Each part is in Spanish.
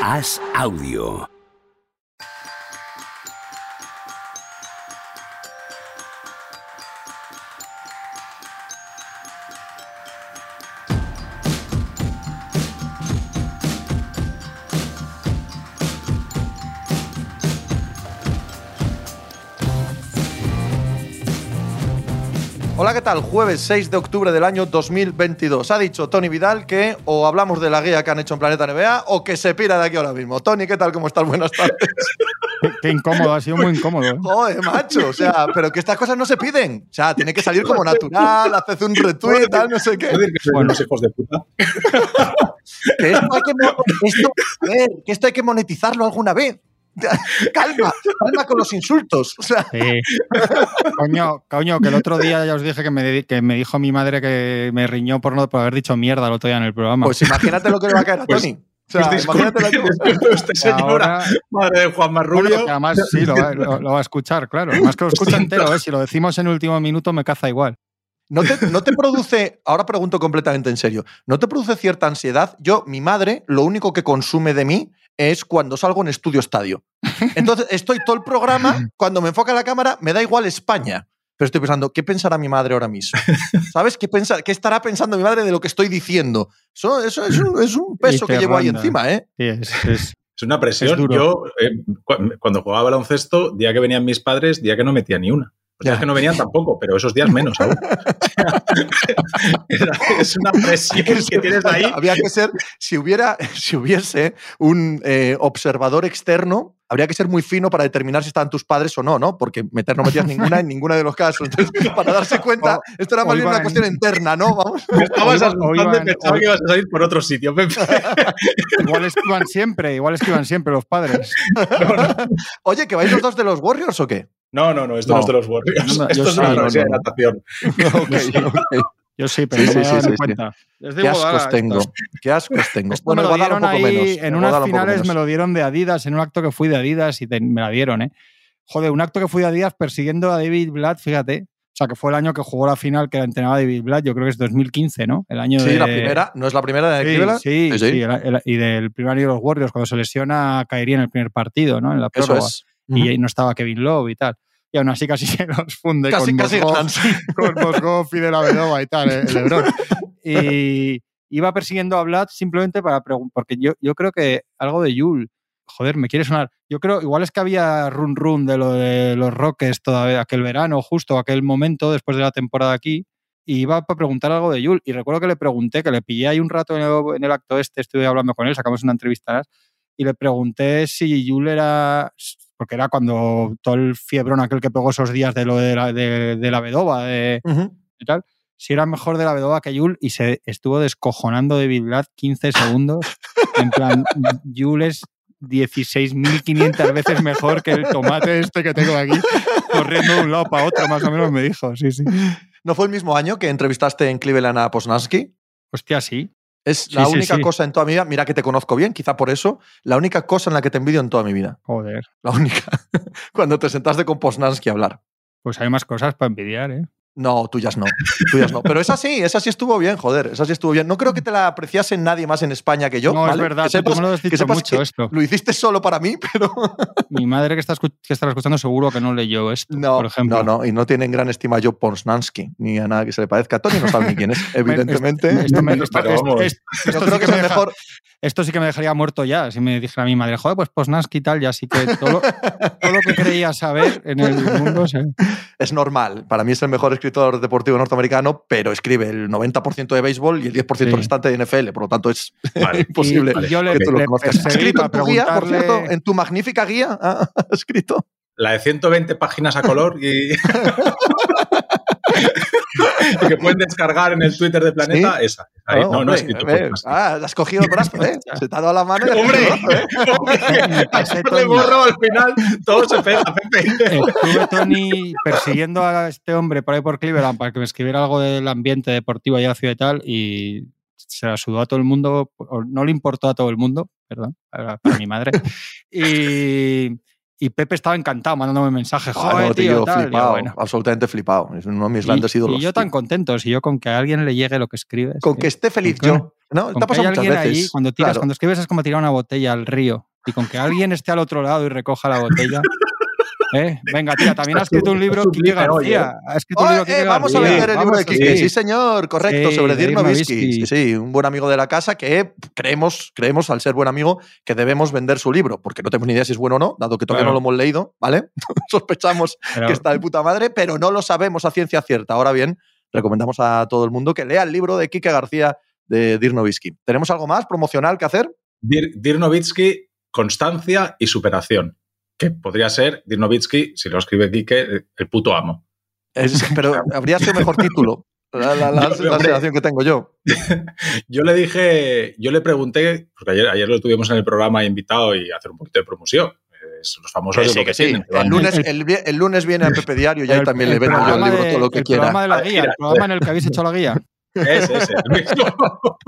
Haz audio. ¿Qué tal? Jueves 6 de octubre del año 2022. Ha dicho Tony Vidal que o hablamos de la guía que han hecho en Planeta NBA o que se pira de aquí ahora mismo. Tony, ¿qué tal? ¿Cómo estás? Buenas tardes. Qué, qué incómodo, ha sido muy incómodo. ¿eh? Joder, macho. O sea, pero que estas cosas no se piden. O sea, tiene que salir como natural, haces un retweet, tal, no sé qué. decir que sois Bueno. hijos de puta. Que esto hay que, mo- esto, a ver, que esto hay que monetizarlo alguna vez. Calma, calma con los insultos. O sea, Sí. coño, coño, que el otro día ya os dije que me, que me dijo mi madre que me riñó por no por haber dicho mierda el otro día en el programa. pues imagínate lo que le va a caer a Pues- Tony. O sea, Pues imagínate lo que disculpe usted, señora, Ahora- madre de Juan Bueno, Marrubio. que además sí, lo va, lo- lo va a escuchar, claro. Más que lo escucha entero, ¿eh? si lo decimos en el último minuto me caza igual. ¿No te, no te produce, ahora pregunto completamente en serio, ¿no te produce cierta ansiedad? Yo, mi madre, lo único que consume de mí es cuando salgo en estudio estadio. Entonces, estoy todo el programa, cuando me enfoca la cámara, me da igual España. Pero estoy pensando, ¿qué pensará mi madre ahora mismo? ¿Sabes? ¿Qué, pensa- qué estará pensando mi madre de lo que estoy diciendo? Eso, eso es, un, es un peso que llevo ahí encima, ¿eh? Sí, es, es- Es una presión. Es. Yo, eh, cu- cuando jugaba baloncesto, día que venían mis padres, día que no metía ni una. Los días que no venían tampoco, pero esos días menos aún. Es una presión que tienes ahí. Había que ser, si, hubiera, si hubiese un eh, observador externo, habría que ser muy fino para determinar si estaban tus padres o no, ¿no? Porque meter no metías ninguna en ninguno de los casos. Entonces, para darse cuenta, O- esto era más bien una cuestión interna, ¿no? Vamos. Me estabas asustando pensaba que ibas a salir por otro sitio. Pepe. igual es que iban siempre, igual es que iban siempre los padres. Oye, ¿que vais los dos de los Warriors o qué? No, no, no, esto No. no, es de los Warriors. No, no, esto yo es universidad de natación. Yo sí, pero Sí, no sí, me sí, sí, cuenta. Qué ascos tengo. esto. Qué ascos tengo. Esto Bueno, me en lo dieron un poco ahí, menos. en unas un finales me lo dieron de Adidas, en un acto que fui de Adidas y te- me la dieron, ¿eh? Joder, un acto que fui de Adidas persiguiendo a David Blatt, fíjate. O sea, que fue el año que jugó la final que la entrenaba David Blatt, yo creo que es 2015, ¿no? El año Sí, de... la primera, ¿no es la primera de Cleveland? sí, Sí, sí, sí. el- el- y del primer año de los Warriors, cuando se lesiona, caería en el primer partido, ¿no? En la Eso Y ahí no estaba Kevin Love y tal. Y aún así casi se los funde Casi, con casi sí. con Mosgov y de la Vedova y tal, el Lebron. Y iba persiguiendo a Vlad simplemente para preguntar, porque yo, yo creo que algo de Yul, joder, me quiere sonar. Yo creo, igual es que había run run de lo de los Rockets todavía aquel verano, justo aquel momento después de la temporada aquí, y iba para preguntar algo de Yul. Y recuerdo que le pregunté, que le pillé ahí un rato en el, en el acto este, estuve hablando con él, sacamos una entrevista y le pregunté si Yul era. Porque era cuando todo el fiebrón aquel que pegó esos días de lo de la, de, de la Vedova, de, y tal, si era mejor de la Vedova que Yul y se estuvo descojonando de Vlad 15 segundos. En plan, Yul es 16.500 veces mejor que el tomate este que tengo aquí, corriendo de un lado para otro, más o menos me dijo. Sí, sí. ¿No fue el mismo año que entrevistaste en Cleveland a Posnansky? Hostia, sí. Es la sí, única sí. cosa en toda mi vida, mira que te conozco bien, quizá por eso, la única cosa en la que te envidio en toda mi vida. Joder. La única. Cuando te sentaste con Posnansky a hablar. Pues hay más cosas para envidiar, ¿eh? No, tuyas no. Tuyas no. Pero esa sí, esa sí estuvo bien, joder. Esa sí estuvo bien. No creo que te la apreciase nadie más en España que yo. no, es verdad, Que tú sepas, me lo has que sepas mucho que esto. lo hiciste solo para mí, pero. Mi madre que, está que estará escuchando seguro que no leyó esto, No, por ejemplo. no, no. Y no tiene en gran estima a Joe Posnansky, ni a nada que se le parezca. Tony no sabe ni quién es, evidentemente. Esto, me- esto- Pero esto- yo creo sí que es mejor. Esto sí que me dejaría muerto ya. Si me dijera mi madre, joder, pues Posnansky y tal, ya sí que todo lo, todo lo que creía saber en el mundo. Es normal. Para mí es el mejor escritor deportivo norteamericano, pero escribe el 90% de béisbol y el 10% Sí. restante de NFL. Por lo tanto, es Vale. imposible. Y, y yo le, que tú lo le conozcas. ¿Has perseguí escrito en tu guía, por cierto? En tu magnífica guía, ¿ha escrito? La de 120 páginas a color y. y que pueden descargar en el Twitter de Planeta, ¿Sí? esa. Ahí, no, no, hombre, he escrito ver. Ah, has cogido el brazo, ¿eh? Se te ha dado la mano. y ¡Hombre! ¿eh? Le borro al final, todo se pega, Pepe. Estuve, Tony, persiguiendo a este hombre por ahí por Cleveland para que me escribiera algo del ambiente deportivo allá en la ciudad y tal, y se la sudó a todo el mundo, o no le importó a todo el mundo, perdón, para mi madre. Y, y Pepe estaba encantado mandándome mensajes, Ah, joder, no, tío, tío, tal. Flipado, bueno. absolutamente flipado. Es uno de mis Y- grandes ídolos. Y yo tan contento, si yo con que a alguien le llegue lo que escribes. Con tío. que esté feliz Con- yo ¿No? Con Te ha que hay alguien ahí, veces. cuando tiras, Claro. cuando escribes es como tirar una botella al río. Y con que alguien esté al otro lado y recoja la botella. ¿eh? Venga, tía, también ha escrito un libro Quique. García. Ha escrito un Oh, libro eh, Quique vamos a vender el libro de Quique. sí. Señor, correcto, Sí, sobre de Dirk Nowitzki. Sí, sí, un buen amigo de la casa que creemos, creemos, al ser buen amigo, que debemos vender su libro, porque no tenemos ni idea si es bueno o no, dado que todavía Claro. no lo hemos leído, ¿vale? Sospechamos Pero- que está de puta madre, pero no lo sabemos a ciencia cierta. Ahora bien, recomendamos a todo el mundo que lea el libro de Quique García de Dirk Nowitzki. ¿Tenemos algo más promocional que hacer? Dir, Dirk Nowitzki, constancia y superación. Que podría ser Dirk Nowitzki, si lo escribe Quique, el puto amo. Es- pero habría sido mejor título. La, la- la- Yo- la hombre. sensación que tengo yo. Yo le dije, yo le pregunté, porque ayer, ayer lo tuvimos en el programa invitado y hacer un poquito de promoción. Es los famosos de sí, lo que sí. tienen, El lunes, El- el, lunes viene a Pepe Diario y ahí El- también el le vendo yo el libro de- todo lo que el quiera. programa de la guía, el programa en el que habéis hecho la guía. Ese, ese, el mismo.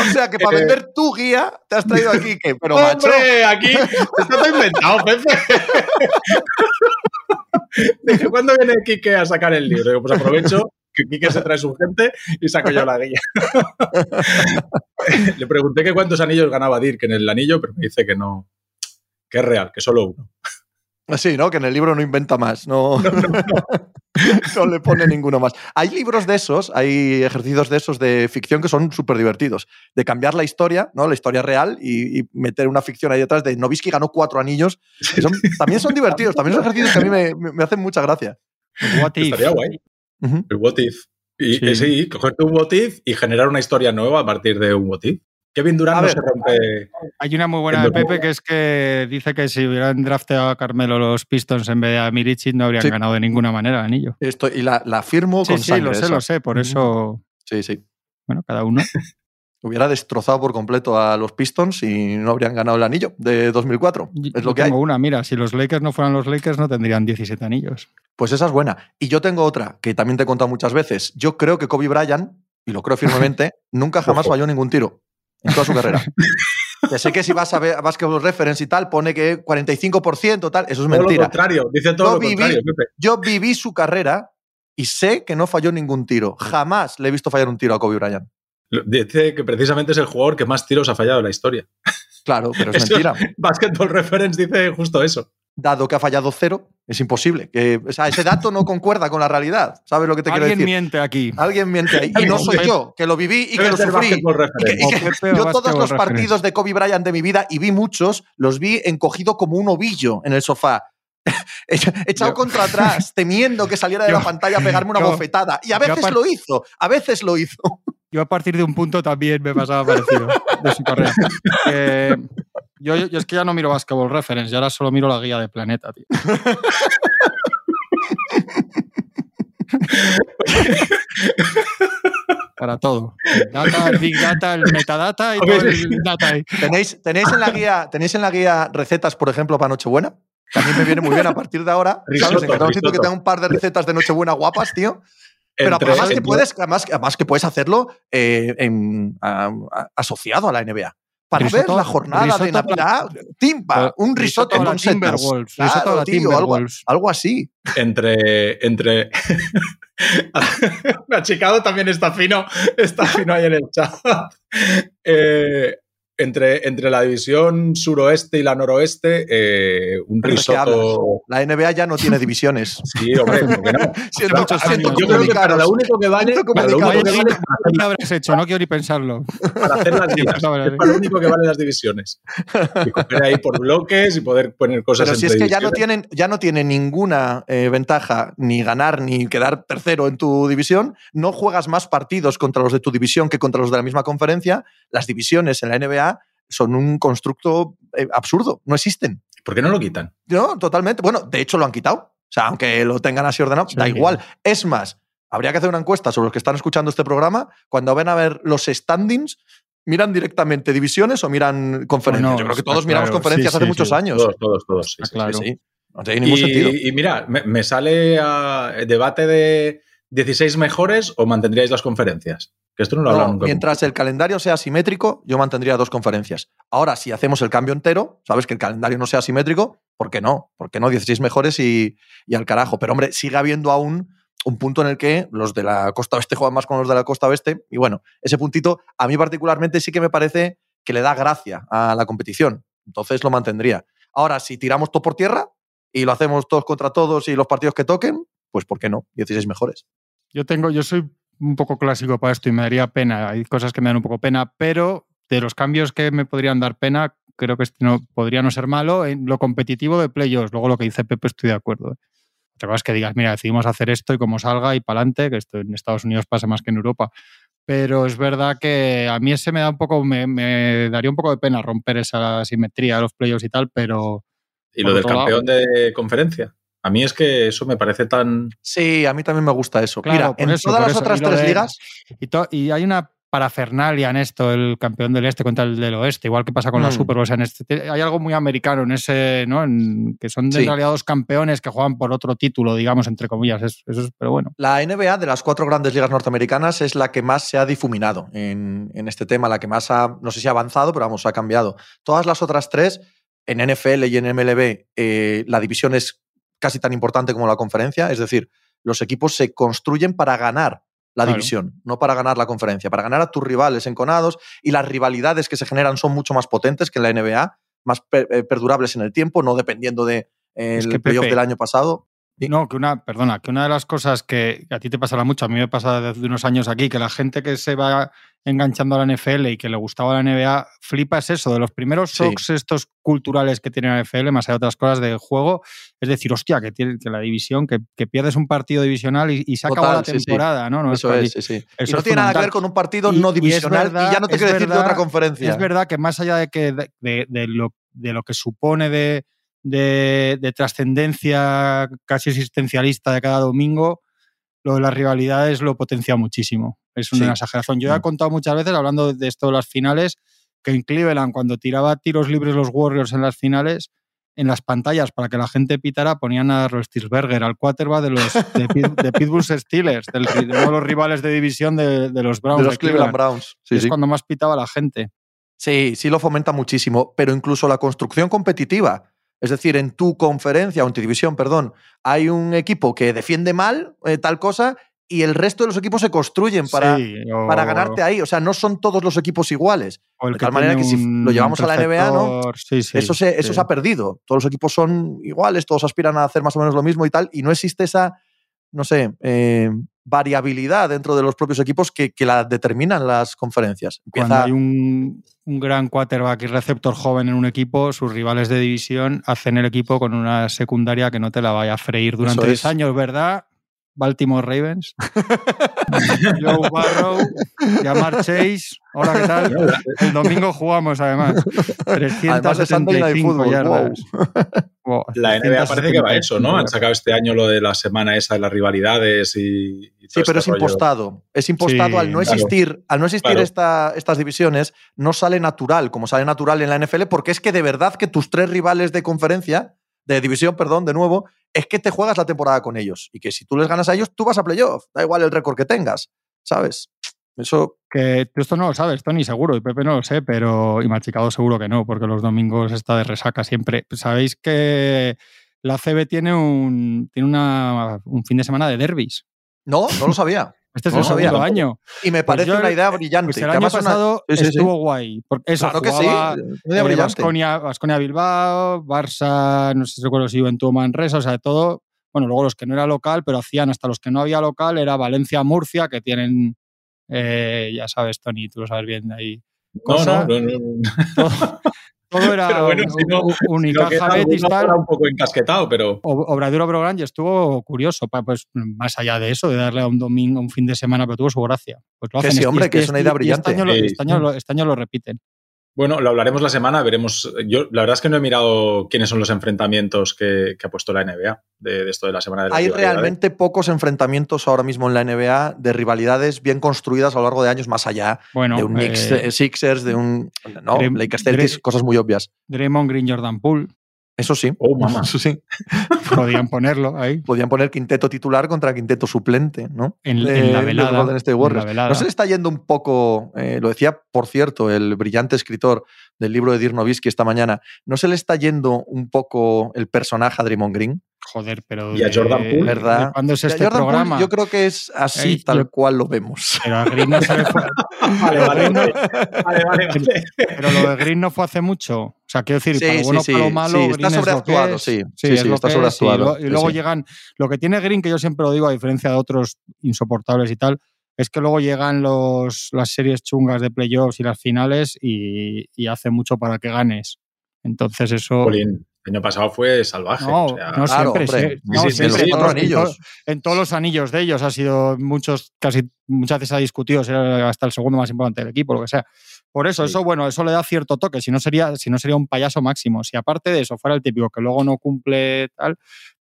O sea que para Eh, vender tu guía te has traído aquí que, pero macho. ¡Hombre! Aquí está inventado, Pepe. Dije, ¿cuándo viene Quique a sacar el libro? Digo, pues aprovecho que Quique se trae su gente y saco yo la guía. Le pregunté que cuántos anillos ganaba Dirk en el anillo, pero me dice que no, que es real, que solo uno. Sí, ¿no? Que en el libro no inventa más, no, no le pone ninguno más. Hay libros de esos, hay ejercicios de esos de ficción que son súper divertidos. De cambiar la historia, ¿no? La historia real y, y meter una ficción ahí detrás de Novisky ganó cuatro anillos. son- también son divertidos, también son ejercicios que a mí me, hacen mucha gracia. What if. Estaría guay. El what if. Y Sí. eh, sí, cogerte un what if y generar una historia nueva a partir de un what if. Kevin Durant no se rompe. Hay una muy buena de Pepe que es que dice que si hubieran drafteado a Carmelo los Pistons en vez de a Mirichit no habrían Sí. ganado de ninguna manera el anillo. Esto, y la, la firmo Sí, con sí, lo sé, esa. lo sé. Por eso, Sí, sí. bueno, cada uno. Hubiera destrozado por completo a los Pistons y no habrían ganado el anillo de 2004. Yo- Es lo que hay. tengo una, mira, si los Lakers no fueran los Lakers no tendrían 17 anillos. Pues esa es buena. Y yo tengo otra que también te he contado muchas veces. Yo creo que Kobe Bryant, y lo creo firmemente, nunca jamás falló ningún tiro en toda su carrera. Que sé que si vas a ver a Basketball Reference y tal, pone que 45% tal, eso es Todo lo mentira. contrario, dice todo Yo lo viví- contrario, Pepe. Yo viví su carrera y sé que no falló ningún tiro. Jamás le he visto fallar un tiro a Kobe Bryant. Dice que precisamente es el jugador que más tiros ha fallado en la historia. Claro, pero es Eso- mentira. Basketball Reference dice justo eso. Dado que ha fallado cero, es imposible. Que, o sea, ese dato no concuerda con la realidad. ¿Sabes lo que te quiero Alguien decir? miente aquí. Alguien miente ahí. Y no soy yo, que lo viví y que lo sufrí. Y que- y que yo todos los partidos de Kobe Bryant de mi vida, y vi muchos, los vi encogido como un ovillo en el sofá. Echa- Echado Yo- contra atrás, temiendo que saliera de Yo- la pantalla a pegarme una yo- bofetada. Y a veces lo hizo, a veces lo hizo. Yo a partir de un punto también me pasaba parecido de su carrera. Eh, yo, yo es que ya no miro Basketball Reference, ya ahora solo miro la guía de Planeta, tío. Para todo. El data, el Big Data, el Metadata y todo el data ahí. ¿Tenéis, tenéis, en la guía, ¿Tenéis en la guía recetas, por ejemplo, para Nochebuena? Mí me viene muy bien a partir de ahora. ¿Sabes? Risotto, que tenga un par de recetas de Nochebuena guapas, tío. Pero Entre- además que, entre- puedes, además, además que puedes hacerlo eh, en- a- a- asociado a la NBA. Para Risotto- ver la jornada de risotto a la- Navidad, timba, un risotto a la con. Timberwolves. Claro, risotto a la tío, algo, algo así. entre. entre... Achicado también está fino, está fino ahí en el chat. Eh, entre, entre la división suroeste y la noroeste, eh, un ¿Pero de qué risotto. La NBA ya no tiene divisiones. Sí, hombre, ¿por qué no? Sí, Yo creo que para lo único que vale, para lo único que comunicaros. vale ¿Qué habrás hecho? No quiero ni pensarlo. para hacer las ligas. No, vale, Es para lo único que valen las divisiones. Y coger ahí por bloques y poder poner cosas Pero si es que ya no divisiones. tienen, ya no tienen ninguna eh, ventaja, ni ganar, ni quedar tercero en tu división, no juegas más partidos contra los de tu división que contra los de la misma conferencia. Las divisiones en la NBA son un constructo eh, absurdo, no existen. ¿Por qué no lo quitan? No, totalmente. Bueno, de hecho lo han quitado. O sea, aunque lo tengan así ordenado, Sí. da igual. Es más, habría que hacer una encuesta sobre los que están escuchando este programa. Cuando ven a ver los standings, ¿miran directamente divisiones o miran conferencias? Bueno, Yo creo que todos miramos claro. conferencias Sí, hace sí, muchos años. Todos, todos, todos. sí, sí. claro. No tiene ningún y, sentido. y mira, me, me sale a debate de 16 mejores o mantendríais las conferencias. Que esto no lo No, nunca. mientras el calendario sea simétrico, yo mantendría dos conferencias. Ahora, si hacemos el cambio entero, sabes que el calendario no sea simétrico, ¿por qué no? ¿Por qué no? 16 mejores y, y al carajo. Pero, hombre, sigue habiendo aún un punto en el que los de la costa oeste juegan más con los de la costa oeste. Y bueno, ese puntito a mí particularmente sí que me parece que le da gracia a la competición. Entonces lo mantendría. Ahora, si tiramos todo por tierra y lo hacemos todos contra todos y los partidos que toquen, pues ¿por qué no? 16 mejores. Yo tengo, yo soy un poco clásico para esto y me daría pena. Hay cosas que me dan un poco pena, pero de los cambios que me podrían dar pena, creo que este no, podría no ser malo. En lo competitivo de playoffs, luego lo que dice Pepe, estoy de acuerdo. Otra cosa es que digas, mira, decidimos hacer esto y como salga y para adelante, que esto en Estados Unidos pasa más que en Europa. Pero es verdad que a mí ese me da un poco, me, me daría un poco de pena romper esa simetría de los playoffs y tal, pero. ¿Y lo del campeón de conferencia? A mí es que eso me parece tan. Sí, a mí también me gusta eso. Mira, en todas las otras tres ligas. Y, y, hay una parafernalia en esto, el campeón del este contra el del oeste, igual que pasa con la mm. Super Bowl. en este, hay algo muy americano en ese, ¿no? En, que son de realidad dos campeones que juegan por otro título, digamos, entre comillas. Eso, es, pero bueno. La NBA de las cuatro grandes ligas norteamericanas es la que más se ha difuminado en, en este tema, la que más ha, no sé si ha avanzado, pero vamos, ha cambiado. Todas las otras tres, en NFL y en MLB, eh, la división es casi tan importante como la conferencia, es decir, los equipos se construyen para ganar la división, no para ganar la conferencia, para ganar a tus rivales enconados y las rivalidades que se generan son mucho más potentes que en la NBA, más eh, perdurables en el tiempo, no dependiendo de, playoff del año pasado. No, que una, perdona, que una de las cosas que a ti te pasará mucho, a mí me pasa desde unos años aquí, que la gente que se va enganchando a la NFL y que le gustaba la NBA, flipa es eso, de los primeros shocks estos culturales que tiene la NFL, más allá de otras cosas de juego, es decir, hostia, que tiene que la división, que, pierdes un partido divisional y, se acaba la temporada, ¿no? Eso es, sí, sí. Eso no tiene nada que ver con un partido no divisional y, ya no te quiero decir de otra conferencia. Es verdad que más allá de, que, de, lo, de lo que supone de de, trascendencia casi existencialista de cada domingo, lo de las rivalidades lo potencia muchísimo. Es una exageración. Yo he mm. contado muchas veces, hablando de esto de las finales, que en Cleveland, cuando tiraba tiros libres los Warriors en las finales, en las pantallas para que la gente pitara ponían a Rostisberger, al quarterback de los de, Pitbull Steelers, de los rivales de división de, los Browns. De los Cleveland, Browns. es cuando más pitaba la gente. Sí, sí lo fomenta muchísimo, pero incluso la construcción competitiva. Es decir, en tu conferencia o en tu división, perdón, hay un equipo que defiende mal eh, tal cosa y el resto de los equipos se construyen para, para ganarte ahí. O sea, no son todos los equipos iguales. de tal manera que si lo llevamos a la NBA, ¿no? eso, se, eso se ha perdido. Todos los equipos son iguales, todos aspiran a hacer más o menos lo mismo y tal, y no existe esa, no sé, eh, variabilidad dentro de los propios equipos que, la determinan las conferencias. Cuando hay un, gran quarterback y receptor joven en un equipo, sus rivales de división hacen el equipo con una secundaria que no te la vaya a freír durante 10 años, ¿verdad? Baltimore Ravens. Joe Barrow, Yamar Chase. Hola, ¿qué tal? El domingo jugamos, además. 375 yardas. La NBA parece que va a eso, ¿no? Han sacado este año lo de la semana esa de las rivalidades y. sí, pero este es impostado. Es impostado al no existir, al no existir estas divisiones, no sale natural, como sale natural en la NFL, porque es que de verdad que tus tres rivales de conferencia de división, perdón, de nuevo, es que te juegas la temporada con ellos y que si tú les ganas a ellos, tú vas a playoff, da igual el récord que tengas, ¿sabes? Eso. Que tú esto no lo sabes, Tony, seguro, y Pepe no lo sé, pero. Y Machicado seguro que no, porque los domingos está de resaca siempre. Sabéis que la CB tiene un, tiene una, un fin de semana de derbis. No, no lo sabía. Este es el segundo año. Y me pues parece una idea brillante. Pues el año pasado estuvo guay. eso, claro que sí. Una idea eh, Vasconia, Bilbao, Barça, no sé si recuerdo si Juventud Manresa, o sea, todo. Bueno, luego los que no era local, pero hacían hasta los que no había local, era Valencia, Murcia, que tienen, eh, ya sabes, Tony, tú lo sabes bien de ahí. No, no, no, no. Todo era pero bueno, si no, Betis tal. un poco encasquetado, pero. Brogan y estuvo curioso, pues más allá de eso, de darle a un domingo, un fin de semana, pero tuvo su gracia. Pues lo hacen. hombre, que es una idea brillante. Este año, este año lo repiten. Bueno, lo hablaremos la semana, veremos. Yo la verdad es que no he mirado quiénes son los enfrentamientos que, ha puesto la NBA de, esto de la semana de la Hay realmente pocos enfrentamientos ahora mismo en la NBA de rivalidades bien construidas a lo largo de años más allá de un Knicks eh, Sixers, de un no, Lakers Celtics, cosas muy obvias. Draymond Green, Jordan Poole. Eso sí. Oh, mamá. Eso sí. Podían ponerlo ahí. Podían poner quinteto titular contra quinteto suplente, ¿no? En, la velada. No se le está yendo un poco, eh, lo decía, por cierto, el brillante escritor del libro de Dirk esta mañana, ¿no se le está yendo un poco el personaje a Draymond Green? Joder, pero. Y a Jordan Poole, ¿verdad? ¿Cuándo es este Jordan Poole, programa? yo creo que es así Eh, tal yo- cual lo vemos. Pero a Green no se le fue- vale. Vale, vale, vale. Pero lo de Green no fue hace mucho. O sea, quiero decir, Sí, para lo bueno sí, para lo malo, sí, Green está es lo que sobreactuado, es. sí, sí, es está es, sobreactuado, Y, lo- y luego sí. llegan. Lo que tiene Green, que yo siempre lo digo, a diferencia de otros insoportables y tal, es que luego llegan los, las series chungas de playoffs y las finales y, y hace mucho para que ganes. Entonces, eso. Jolín, el año pasado fue salvaje. No, o sea, no Claro, siempre. no, Sí, en todos- en anillos. En todos los anillos de ellos ha sido muchos, casi muchas veces ha discutido, si era hasta el segundo más importante del equipo, lo que sea. Por eso, Sí. eso, bueno, eso le da cierto toque, si no sería, si no sería un payaso máximo. Si aparte de eso fuera el típico que luego no cumple tal,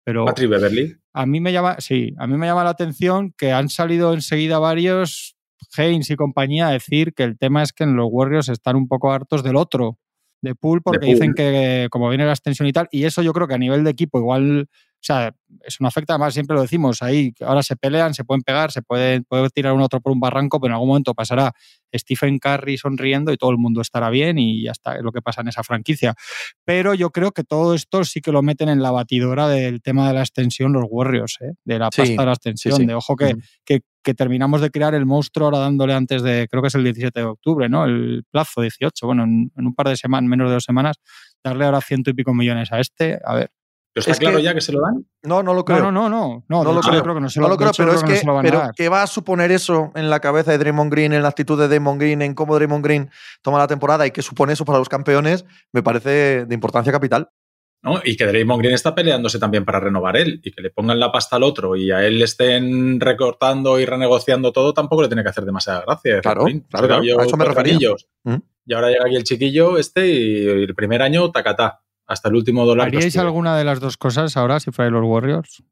pero Patrick Beverly. a mí me llama, sí, a mí me llama la atención que han salido enseguida varios Haynes y compañía a decir que el tema es que en los Warriors están un poco hartos del otro, de Pool, porque dicen que como viene la extensión y tal, y eso yo creo que a nivel de equipo igual, o sea, eso no afecta, además siempre lo decimos, ahí ahora se pelean, se pueden pegar, se puede, puede tirar uno otro por un barranco, pero en algún momento pasará Stephen Curry sonriendo y todo el mundo estará bien y ya está, es lo que pasa en esa franquicia. Pero yo creo que todo esto sí que lo meten en la batidora del tema de la extensión los Warriors, ¿eh? de la Sí, pasta de la extensión, sí. de ojo que, que terminamos de crear el monstruo ahora dándole antes de, creo que es el 17 de octubre, ¿no? El plazo 18, bueno, en, en un par de semanas, menos de dos semanas, darle ahora ciento y pico millones a este, a ver. ¿Pero está Es claro que- ya que se lo dan? No, no lo No, creo. no, no, no, no, No lo creo. creo que no se No lo, lo de creo, hecho, pero yo es creo que, no lo pero. ¿qué va a suponer eso en la cabeza de Draymond Green, en la actitud de Draymond Green, en cómo Draymond Green toma la temporada y qué supone eso para los campeones? Me parece de importancia capital. ¿no? Y que Draymond Green está peleándose también para renovar él y que le pongan la pasta al otro y a él le estén recortando y renegociando todo, tampoco le tiene que hacer demasiada gracia. Claro, claro, claro, a eso me refería. ¿Mm? Y ahora llega aquí el chiquillo este y el primer año tacatá, hasta el último dólar. que ¿Haríais alguna de las dos cosas ahora si fuerais los Warriors?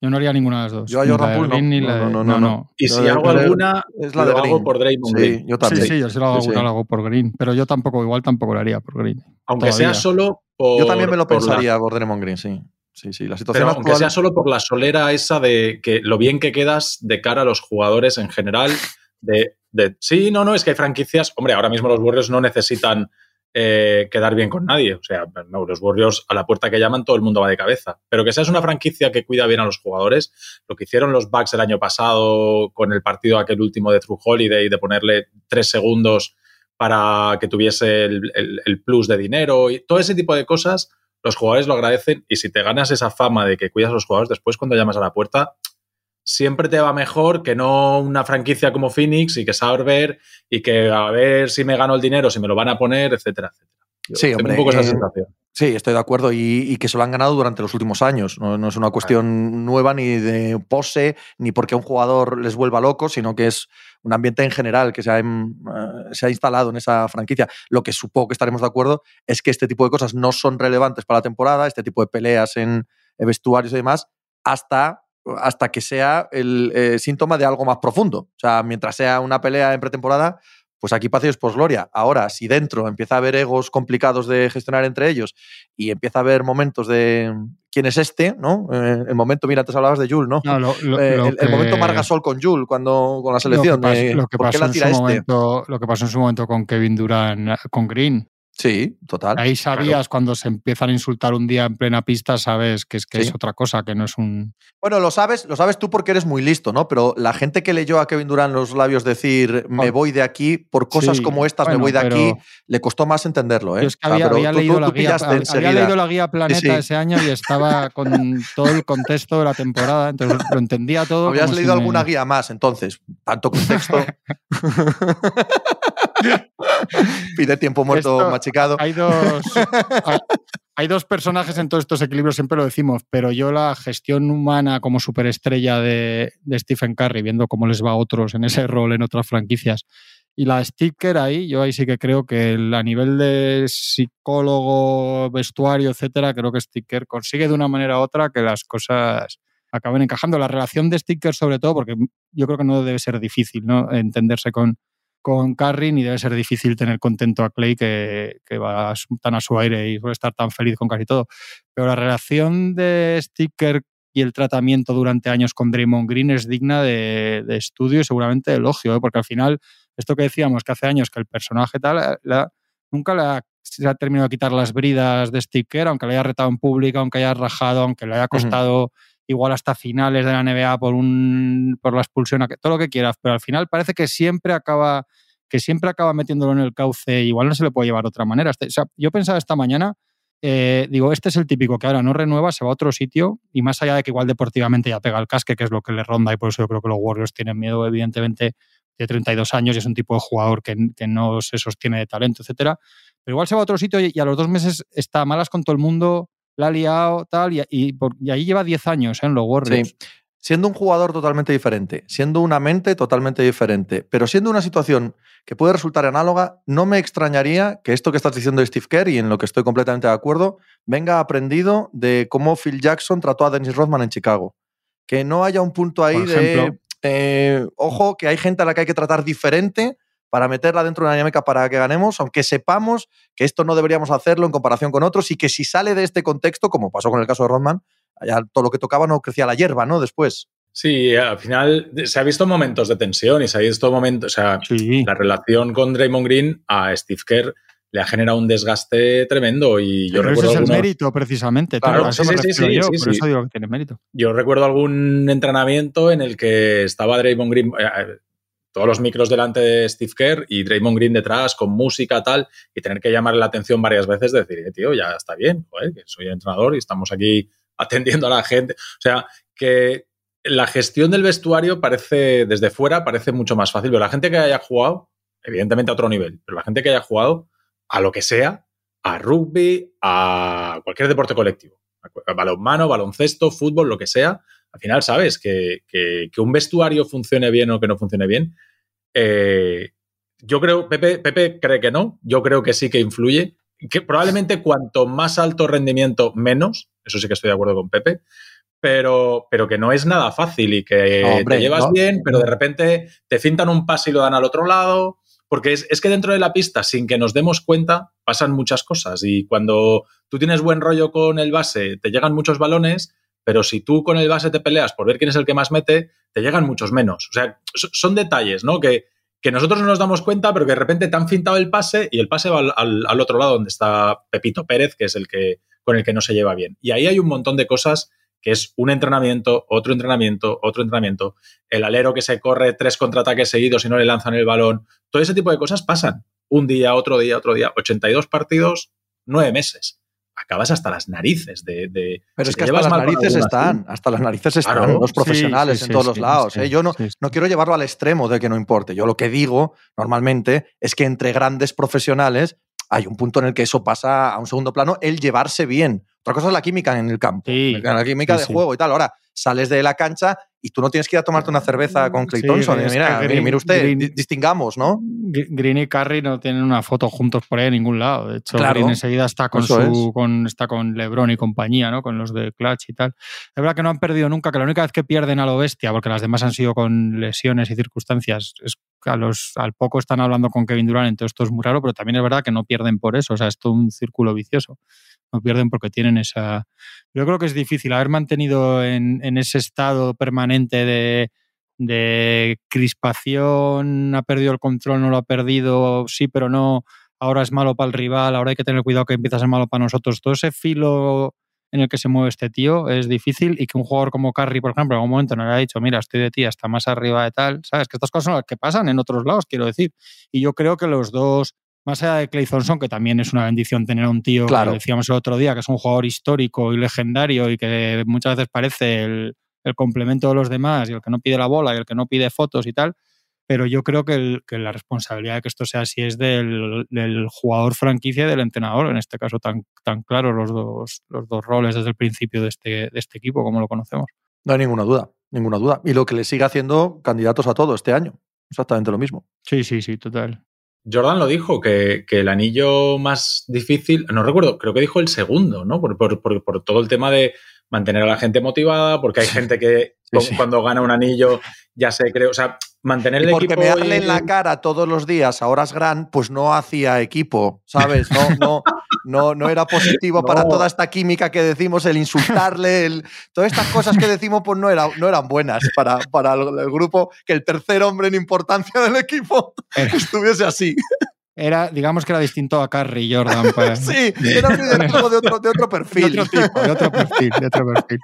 Yo no haría ninguna de las dos. Yo a Jordan la de Poole no. No, la no, no, no. Y si hago alguna, es la lo de hago por Draymond Sí, Green. yo Sí, también. sí, yo sí lo hago, Sí, sí. lo hago por Green, pero yo tampoco, igual tampoco lo haría por Green. Aunque todavía. sea solo por. Yo también me lo por la- pensaría por Draymond Green, sí. Sí, sí. La situación Pero aunque actual. sea solo por la solera esa de que lo bien que quedas de cara a los jugadores en general, de, de sí, no, no, es que hay franquicias, hombre, ahora mismo los Warriors no necesitan eh, quedar bien con nadie, o sea, no, los Warriors a la puerta que llaman todo el mundo va de cabeza, pero que seas una franquicia que cuida bien a los jugadores, lo que hicieron los Bucks el año pasado con el partido aquel último de True Holiday, de ponerle tres segundos para que tuviese el, el- el plus de dinero y todo ese tipo de cosas, los jugadores lo agradecen. Y si te ganas esa fama de que cuidas a los jugadores después cuando llamas a la puerta, siempre te va mejor que no una franquicia como Phoenix y que Sauber y que a ver si me gano el dinero, si me lo van a poner, etcétera, etcétera. Yo Sí, hombre, un poco esa eh, sensación. Sí, estoy de acuerdo y, y que se lo han ganado durante los últimos años. No, no es una cuestión nueva ni de pose, ni porque un jugador les vuelva loco, sino que es un ambiente en general que se ha, em, eh, se ha instalado en esa franquicia. Lo que supongo que estaremos de acuerdo es que este tipo de cosas no son relevantes para la temporada, este tipo de peleas en vestuarios y demás, hasta, hasta que sea el eh, síntoma de algo más profundo. O sea, mientras sea una pelea en pretemporada, pues aquí paseos por gloria. Ahora, si dentro empieza a haber egos complicados de gestionar entre ellos y empieza a haber momentos de quién es este, ¿no? Eh, el momento, mira, antes hablabas de Jules, ¿no? No, lo, lo- Eh, lo el, el momento que- Margasol con Jules cuando con la lo que selección. pas- de, lo que ¿Por qué pasó en su este? momento, lo que pasó en su momento con Kevin Durant, con Green. Sí, total. Ahí sabías cuando se empiezan a insultar un día en plena pista, sabes que es que Sí. es otra cosa, que no es un. Bueno, lo sabes, lo sabes tú porque eres muy listo, ¿no? Pero la gente que leyó a Kevin Durant los labios decir me voy de aquí por cosas Sí, como estas, me voy de pero- aquí, le costó más entenderlo, ¿eh? Yo es que O sea, había, tú- leído la tú guía, pillaste había enseguida. leído la guía Planeta sí. ese año y estaba con todo el contexto de la temporada, entonces lo entendía todo. Habías si leído me- alguna guía más, entonces. Tanto contexto. Pide tiempo muerto Esto- machicado. Hay dos, hay, dos personajes en todos estos equilibrios, siempre lo decimos, pero yo la gestión humana como superestrella de, de Stephen Curry, viendo cómo les va a otros en ese rol en otras franquicias, y la sticker ahí, yo ahí sí que creo que el- a nivel de psicólogo, vestuario, etcétera, creo que Sticker consigue de una manera u otra que las cosas acaben encajando. La relación de Sticker, sobre todo, porque yo creo que no debe ser difícil ¿no? entenderse con, con Curry, ni debe ser difícil tener contento a Clay, que, que va tan a su aire y suele estar tan feliz con casi todo. Pero la relación de Sticker y el tratamiento durante años con Draymond Green es digna de, de estudio y seguramente de elogio, ¿eh? porque al final, esto que decíamos que hace años que el personaje tal, la- nunca le ha se ha terminado de quitar las bridas de Steve Kerr, aunque le haya retado en público, aunque le haya rajado, aunque le haya costado igual hasta finales de la NBA por, un, por la expulsión, todo lo que quieras, pero al final parece que siempre acaba que siempre acaba metiéndolo en el cauce, igual no se le puede llevar de otra manera. Este, o sea, yo pensaba esta mañana, eh, digo, este es el típico que ahora no renueva, se va a otro sitio y más allá de que igual deportivamente ya pega el casque, que es lo que le ronda y por eso yo creo que los Warriors tienen miedo, evidentemente, de 32 años y es un tipo de jugador que, no se sostiene de talento, etcétera. Pero igual se va a otro sitio y, a los dos meses está malas con todo el mundo, la ha liado, tal, y, y, ahí lleva 10 años ¿eh? en los Warriors. Sí. Siendo un jugador totalmente diferente, siendo una mente totalmente diferente, pero siendo una situación que puede resultar análoga, no me extrañaría que esto que estás diciendo de Steve Kerr y en lo que estoy completamente de acuerdo, venga aprendido de cómo Phil Jackson trató a Dennis Rodman en Chicago. Que no haya un punto ahí de, eh, ojo, que hay gente a la que hay que tratar diferente para meterla dentro de una dinámica para que ganemos, aunque sepamos que esto no deberíamos hacerlo en comparación con otros y que si sale de este contexto, como pasó con el caso de Rodman, allá todo lo que tocaba no crecía la hierba, ¿no? Después. Sí, al final se ha visto momentos de tensión y se ha visto momentos, o sea, la relación con Draymond Green a Steve Kerr le ha generado un desgaste tremendo y yo recuerdo ese es el mérito precisamente. Claro, sí, sí, sí, yo, por eso digo que tiene mérito. Yo recuerdo algún entrenamiento en el que estaba Draymond Green, eh, todos los micros delante de Steve Kerr y Draymond Green detrás con música tal y tener que llamarle la atención varias veces, decir, eh, tío, ya está bien, que soy entrenador y estamos aquí atendiendo a la gente. O sea, que la gestión del vestuario parece, desde fuera, parece mucho más fácil, pero la gente que haya jugado, evidentemente a otro nivel, pero la gente que haya jugado a lo que sea, a rugby, a cualquier deporte colectivo, a balonmano, baloncesto, fútbol, lo que sea, al final sabes que, un vestuario funcione bien o que no funcione bien. Eh, yo creo, Pepe, Pepe cree que no, yo creo que sí que influye, que probablemente cuanto más alto rendimiento, menos, eso sí que estoy de acuerdo con Pepe, pero, pero que no es nada fácil y que te llevas bien, pero de repente te fintan un pase y lo dan al otro lado, porque es, es, que dentro de la pista, sin que nos demos cuenta, pasan muchas cosas y cuando tú tienes buen rollo con el base, te llegan muchos balones pero si tú con el base te peleas por ver quién es el que más mete, te llegan muchos menos. O sea, son detalles, ¿no? Que, que nosotros no nos damos cuenta, pero que de repente te han fintado el pase y el pase va al, otro lado donde está Pepito Pérez, que es el que con el que no se lleva bien. Y ahí hay un montón de cosas que es un entrenamiento, otro entrenamiento, otro entrenamiento, el alero que se corre tres contraataques seguidos y no le lanzan el balón, todo ese tipo de cosas pasan. Un día, otro día, otro día, 82 partidos, nueve meses acabas hasta las narices de... Pero es que hasta las narices están, hasta las narices están los profesionales en todos los lados. ¿eh? Yo no, no quiero llevarlo al extremo de que no importe. Yo lo que digo normalmente es que entre grandes profesionales hay un punto en el que eso pasa a un segundo plano, el llevarse bien. Otra cosa es la química en el campo, la química de juego y tal. Ahora, sales de la cancha y tú no tienes que ir a tomarte una cerveza con Clay Thompson. mira, mira usted, distingamos, ¿no? Green y Curry no tienen una foto juntos por ahí en ningún lado. De hecho, Green enseguida está con, su, con, está con LeBron y compañía, ¿no? Con los de Clutch y tal. Es verdad que no han perdido nunca, que la única vez que pierden a lo bestia, porque las demás han sido con lesiones y circunstancias, es que a los, al poco están hablando con Kevin Durant, entonces esto es muy raro, pero también es verdad que no pierden por eso. O sea, es todo un círculo vicioso. No pierden porque tienen esa, yo creo que es difícil haber mantenido en, ese estado permanente de, crispación, ha perdido el control, no lo ha perdido, sí, pero no, ahora es malo para el rival, ahora hay que tener cuidado que empieza a ser malo para nosotros. Todo ese filo en el que se mueve este tío es difícil y que un jugador como Carry, por ejemplo, en algún momento no le ha dicho, mira, estoy de ti hasta más arriba de tal, ¿sabes? Que estas cosas son las que pasan en otros lados, quiero decir. Y yo creo que los dos más allá de Clay Thompson, que también es una bendición tener a un tío, claro. que decíamos el otro día, que es un jugador histórico y legendario y que muchas veces parece el, complemento de los demás y el que no pide la bola y el que no pide fotos y tal. Pero yo creo que, la responsabilidad de que esto sea así es del, jugador franquicia y del entrenador, en este caso tan, tan claro los dos, los dos roles desde el principio de este, de este equipo, como lo conocemos. No hay ninguna duda, ninguna duda. Y lo que le sigue haciendo candidatos a todo este año. Exactamente lo mismo. Sí, sí, sí, total. Jordan lo dijo, que, el anillo más difícil, no recuerdo, creo que dijo el segundo, ¿no? Por, por, todo el tema de mantener a la gente motivada, porque hay gente que cuando gana un anillo ya se cree, o sea, mantener el porque equipo. Porque me darle en la cara todos los días a horas gran, pues no hacía equipo, ¿sabes? No, no, no, no era positivo para toda esta química que decimos, el insultarle, el, todas estas cosas que decimos, pues no, era, no eran buenas para, para el, grupo, que el tercer hombre en importancia del equipo estuviese así. Era, digamos que era distinto a Curry Jordan. Pues. sí, era un liderazgo de otro, de otro perfil. De otro tipo, de otro perfil, de otro perfil.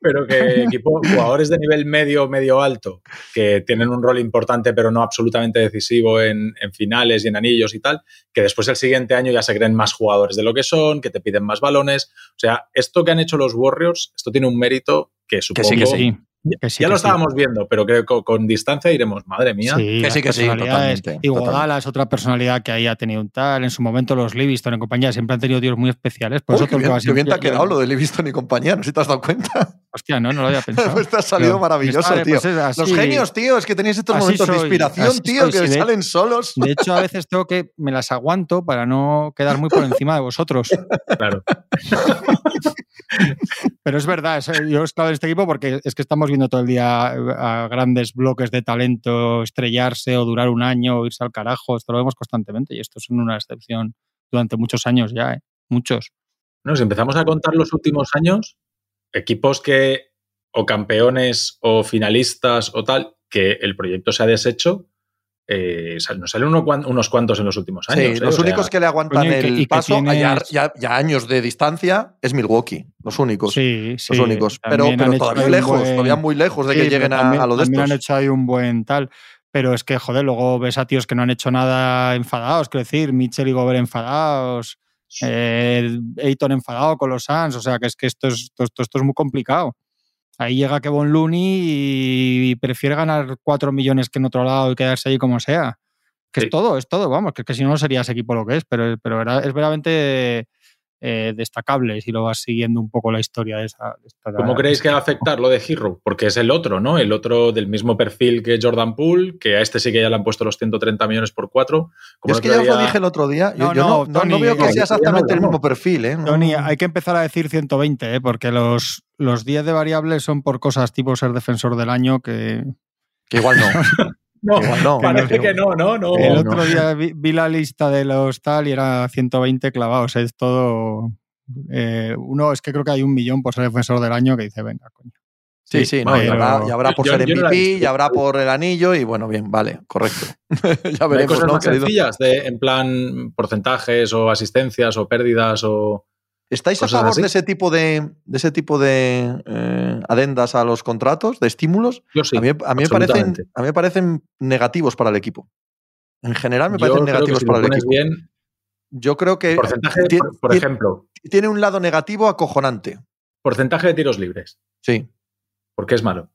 Pero que equipo, jugadores de nivel medio, medio alto, que tienen un rol importante pero no absolutamente decisivo en, en, finales y en anillos y tal, que después el siguiente año ya se creen más jugadores de lo que son, que te piden más balones. O sea, esto que han hecho los Warriors, esto tiene un mérito que supongo... Que sí, que sí. Ya, sí, ya lo estábamos sí. viendo, pero que con, con, distancia iremos, madre mía. Sí, que sí, que sí, totalmente. Iguodala es otra personalidad que ahí ha tenido un tal. En su momento los Livingston en compañía siempre han tenido tíos muy especiales. Por Uy, eso qué bien, qué bien te ha quedado lo de Livingston y compañía, no sé si te has dado cuenta. Hostia, no, no lo había pensado. pues te ha salido Pero, maravilloso, vale, tío. pues así. Los genios, tío, es que tenéis estos momentos de inspiración, tío, soy, que de- salen solos. De hecho, a veces tengo que. Me las aguanto para no quedar muy por encima de vosotros. Claro. Pero es verdad, yo he estado en este equipo porque es que estamos viendo todo el día a grandes bloques de talento estrellarse o durar un año o irse al carajo. Esto lo vemos constantemente y esto es una excepción durante muchos años ya, ¿eh? Muchos. No, si empezamos a contar los últimos años, equipos que o campeones o finalistas o tal, que el proyecto se ha deshecho, eh, nos salen uno unos cuantos en los últimos años. Sí, ¿eh? los O sea, únicos que le aguantan el que paso a ya, tienes- ya- ya años de distancia es Milwaukee, los únicos. Sí, sí. los únicos. Pero, pero todavía lejos, buen- todavía muy lejos de Sí, que lleguen a, también, a lo de estos. han hecho ahí un buen tal. Pero es que, joder, luego ves a tíos que no han hecho nada enfadados, quiero decir, Mitchell y Gobert enfadados, eh, Ayton enfadado con los Suns, o sea, que es que esto es, esto, esto- esto es muy complicado. Ahí llega Kevin Looney y prefiere ganar 4 millones que en otro lado y quedarse ahí como sea. Que Sí. es todo, es todo, vamos, que, que si no, no sería ese equipo lo que es, pero, pero era- es verdaderamente eh, destacable si lo vas siguiendo un poco la historia de esa. de esta- ¿Cómo creéis que va a afectar lo de Hero? Porque es el otro, ¿no? El otro del mismo perfil que Jordan Poole, que a este sí que ya le han puesto los 130 millones por cuatro. Como Yo es que ya os lo dije el otro día. Yo No, yo no, no, no- no Tony, veo que que sea exactamente el mismo perfil, ¿eh? No- Tony, hay que empezar a decir 120, ¿eh? porque los, los 10 de variables son por cosas tipo ser defensor del año que Que igual no. No, Igual no. parece que no, no, no. el otro día vi, vi la lista de los tal y era 120 clavados. Es todo... eh, uno, es que creo que hay un millón por ser defensor del año que dice, venga, coño. Sí, sí, no, y, habrá, y habrá por Yo- ser MVP, y habrá por el anillo, y bueno, bien, vale, correcto. ya ¿No hay veremos, cosas ¿no, más sencillas de, en plan porcentajes o asistencias o pérdidas o... ¿Estáis a favor así. de ese tipo de, de ese tipo de eh, adendas a los contratos, de estímulos? Yo sí. a, mí, a, mí me parecen, a mí me parecen negativos para el equipo. En general me Yo parecen negativos si para el equipo. bien, Yo creo que porcentaje, ti- por, ejemplo, tiene un lado negativo acojonante. porcentaje de tiros libres. Sí. ¿Por qué es malo?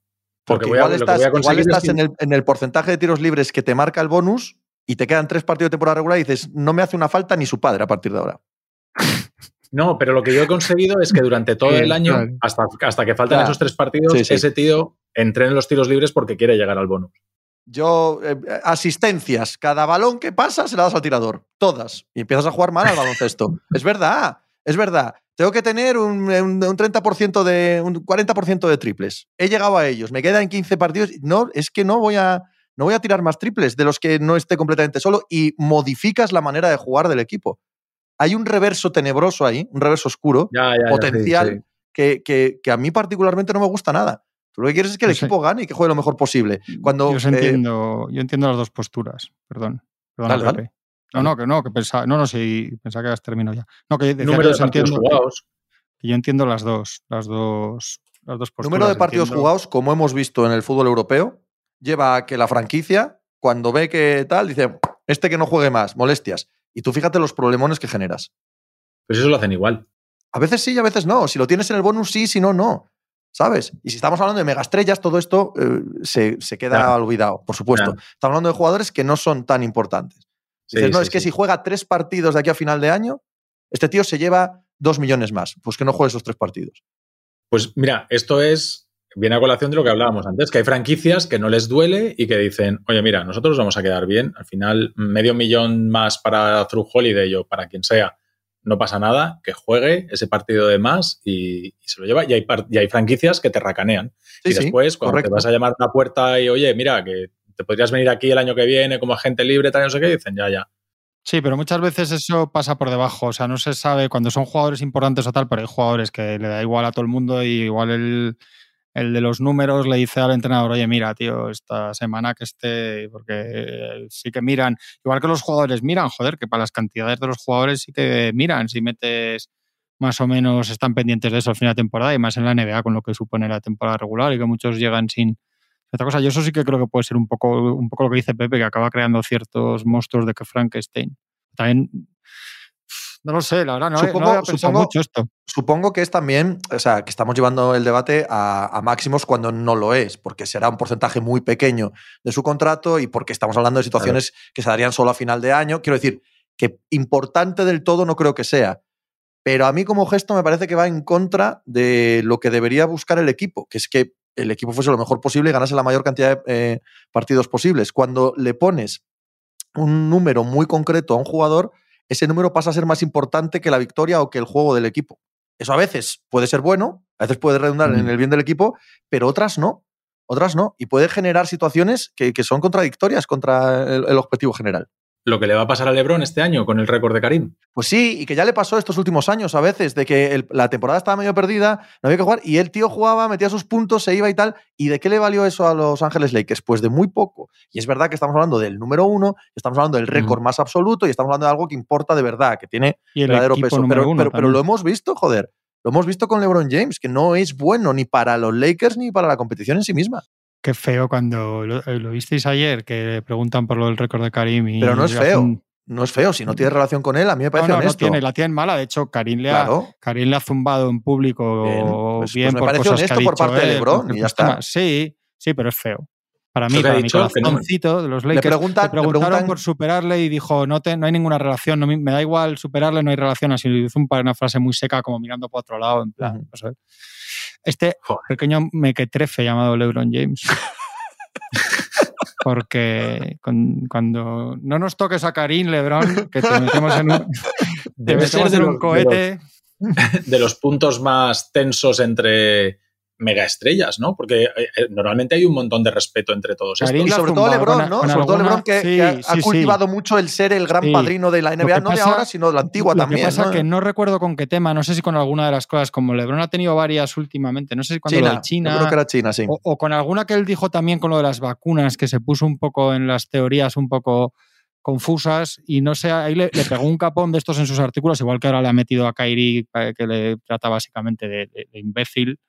Porque, igual estás, a igual conseguir es estás en, el, en el porcentaje de tiros libres que te marca el bonus y te quedan tres partidos de temporada regular y dices, no me hace una falta ni su padre a partir de ahora. No, pero lo que yo he conseguido es que durante todo el año, claro. hasta, hasta que faltan esos tres partidos, Sí, sí. ese tío entrene los tiros libres porque quiere llegar al bonus. Yo, eh, asistencias, cada balón que pasa se la das al tirador, todas. Y empiezas a jugar mal al baloncesto. es verdad, es verdad. Tengo que tener un, un- un 30% de, un 40% de triples. He llegado a ellos, me quedan 15 partidos. No, es que no voy a, no voy a tirar más triples de los que no esté completamente solo y modificas la manera de jugar del equipo. Hay un reverso tenebroso ahí, un reverso oscuro, Ya, ya, ya, potencial, sí, sí. Que, que- que a mí particularmente no me gusta nada. Tú lo que quieres es que el Yo sé. equipo gane y que juegue lo mejor posible. Cuando, yo, os eh, entiendo, yo entiendo las dos posturas, perdón. Perdona, Dale. No, no, que no, que pensaba, no, no, sí, pensaba que has terminado ya. No, que decía Número que de os partidos entiendo, que- jugados. que yo entiendo las dos, las dos, las dos posturas. Número de partidos entiendo- jugados, como hemos visto en el fútbol europeo, lleva a que la franquicia, cuando ve que tal, dice, este que no juegue más, molestias. Y tú fíjate los problemones que generas. Pues eso lo hacen igual. A veces sí y a veces no. Si lo tienes en el bonus, sí, si no, no. ¿Sabes? Y si estamos hablando de megastrellas, todo esto eh, se, se queda olvidado, por supuesto. Estamos hablando de jugadores que no son tan importantes. Sí, Dices, no, sí, es que sí. si juega tres partidos de aquí a final de año, este tío se lleva dos millones más. Pues que no juegue esos tres partidos. Pues mira, esto es, viene a colación de lo que hablábamos antes, que hay franquicias que no les duele y que dicen, oye, mira, nosotros vamos a quedar bien, al final medio millón más para Through Holiday o para quien sea, no pasa nada, que juegue ese partido de más y, y se lo lleva. Y hay, par- y hay franquicias que te racanean. Sí, y sí, después, cuando correcto. te vas a llamar a una puerta y, oye, mira, que te podrías venir aquí el año que viene como agente libre, tal, no sé qué, dicen, ya, ya. Sí, pero muchas veces eso pasa por debajo. O sea, no se sabe cuando son jugadores importantes o tal, pero hay jugadores que le da igual a todo el mundo y igual el, el de los números le dice al entrenador, oye, mira, tío, esta semana que esté, porque sí que miran, igual que los jugadores miran, joder, que para las cantidades de los jugadores sí que miran, si metes más o menos están pendientes de eso al final de temporada y más en la NBA con lo que supone la temporada regular y que muchos llegan sin otra cosa. Yo eso sí que creo que puede ser un poco, un poco lo que dice Pepe, que acaba creando ciertos monstruos de que Frankenstein. También no lo sé, la verdad, no, supongo, mucho esto. Supongo que es también, o sea, que estamos llevando el debate a, máximos cuando no lo es, porque será un porcentaje muy pequeño de su contrato y porque estamos hablando de situaciones que se darían solo a final de año. Quiero decir, que importante del todo no creo que sea. Pero a mí como gesto me parece que va en contra de lo que debería buscar el equipo, que es que el equipo fuese lo mejor posible y ganase la mayor cantidad de eh, partidos posibles. Cuando le pones un número muy concreto a un jugador, ese número pasa a ser más importante que la victoria o que el juego del equipo. Eso a veces puede ser bueno, a veces puede redundar en el bien del equipo, pero otras no. Otras no. Y puede generar situaciones que, son contradictorias contra el objetivo general lo que le va a pasar a Lebron este año con el récord de Karim. Pues sí, y que ya le pasó estos últimos años a veces, de que la temporada estaba medio perdida, no había que jugar, y el tío jugaba, metía sus puntos, se iba y tal. ¿Y de qué le valió eso a los Ángeles Lakers? Pues de muy poco. Y es verdad que estamos hablando del número uno, estamos hablando del récord más absoluto, y estamos hablando de algo que importa de verdad, que tiene verdadero peso. Pero, pero lo hemos visto, joder. Lo hemos visto con LeBron James, que no es bueno ni para los Lakers ni para la competición en sí misma. Qué feo cuando lo, eh, visteis ayer, que preguntan por lo del récord de Karim. Y Pero no es feo. No es feo, si no tiene relación con él, a mí me parece no, no, honesto. No tiene, la tiene mala. De hecho, Karim le, ha, Karim le ha zumbado en público bien, pues, bien pues me parece honesto por parte de LeBron y ya está. Sí, sí, pero es feo. Para mí, para mi corazoncito de los Lakers, le, preguntan, preguntaron por superarle y dijo, no, te, no hay ninguna relación, no, me da igual superarle, no hay relación. Así hizo una frase muy seca, como mirando para otro lado, en plan, no sé. Este pequeño mequetrefe llamado LeBron James. Porque cuando no nos toques a Karim Lebron, que te metemos en un, te metemos en un cohete. de los puntos más tensos entre mega estrellas, ¿no? Porque eh, eh, normalmente hay un montón de respeto entre todos estos. Y sobre todo LeBron, ¿no? sobre todo LeBron que, ha, cultivado mucho el ser el gran padrino de la NBA, no de ahora, sino de la antigua también. Lo que pasa que no recuerdo con qué tema, no sé si con alguna de las cosas, como LeBron ha tenido varias últimamente, no sé si cuando China, lo de China. creo que era China, sí. O, con alguna que él dijo también con lo de las vacunas, que se puso un poco en las teorías un poco confusas y no sé, ahí le, pegó un capón de estos en sus artículos, igual que ahora le ha metido a Kairi, eh, que le trata básicamente de imbécil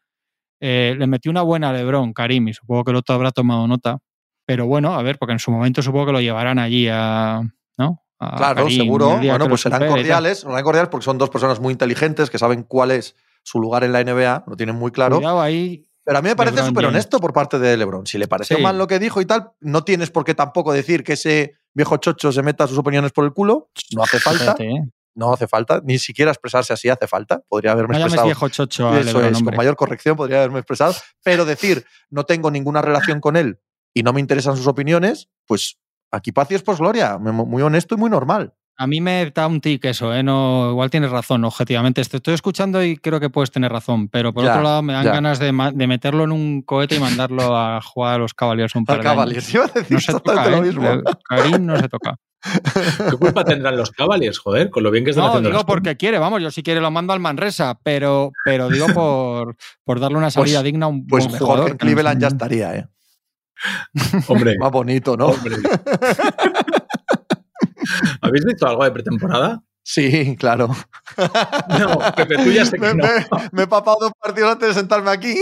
eh, le metió una buena a Lebron, Karim, y supongo que el otro habrá tomado nota. Pero bueno, a ver, porque en su momento supongo que lo llevarán allí a. ¿no? claro, seguro. Bueno, pues serán cordiales, serán cordiales porque son dos personas muy inteligentes que saben cuál es su lugar en la NBA, lo tienen muy claro. ahí. Pero a mí me parece súper honesto por parte de LeBron. Si le pareció mal lo que dijo y tal, no tienes por qué tampoco decir que ese viejo chocho se meta sus opiniones por el culo. No hace falta. ¿eh? No hace falta, ni siquiera expresarse así hace falta. Podría haberme expresado. viejo chocho Eso es, con mayor corrección podría haberme expresado. Pero decir, no tengo ninguna relación con él y no me interesan sus opiniones, pues aquí paz y es por gloria. Muy honesto y muy normal. A mí me da un tic eso, ¿eh? No, igual tienes razón, objetivamente. Te estoy escuchando y creo que puedes tener razón, pero por otro lado me dan ganas de, meterlo en un cohete y mandarlo a jugar a los Cavaliers un par de Cavaliers, a decir no se toca, lo ¿eh? mismo. Karim no se toca. ¿Qué culpa tendrán los Cavaliers, joder, con lo bien que están no, haciendo digo porque quiere, vamos, yo si quiere lo mando al Manresa, pero, pero digo por, por darle una salida pues, digna a un pues buen mejor jugador. Cleveland ya estaría, ¿eh? Hombre. Más bonito, ¿no? Hombre. ¿Habéis visto algo de pretemporada? Sí, claro. No, Pepe, tú ya sé que me, no. Me, he papado dos partidos antes de sentarme aquí,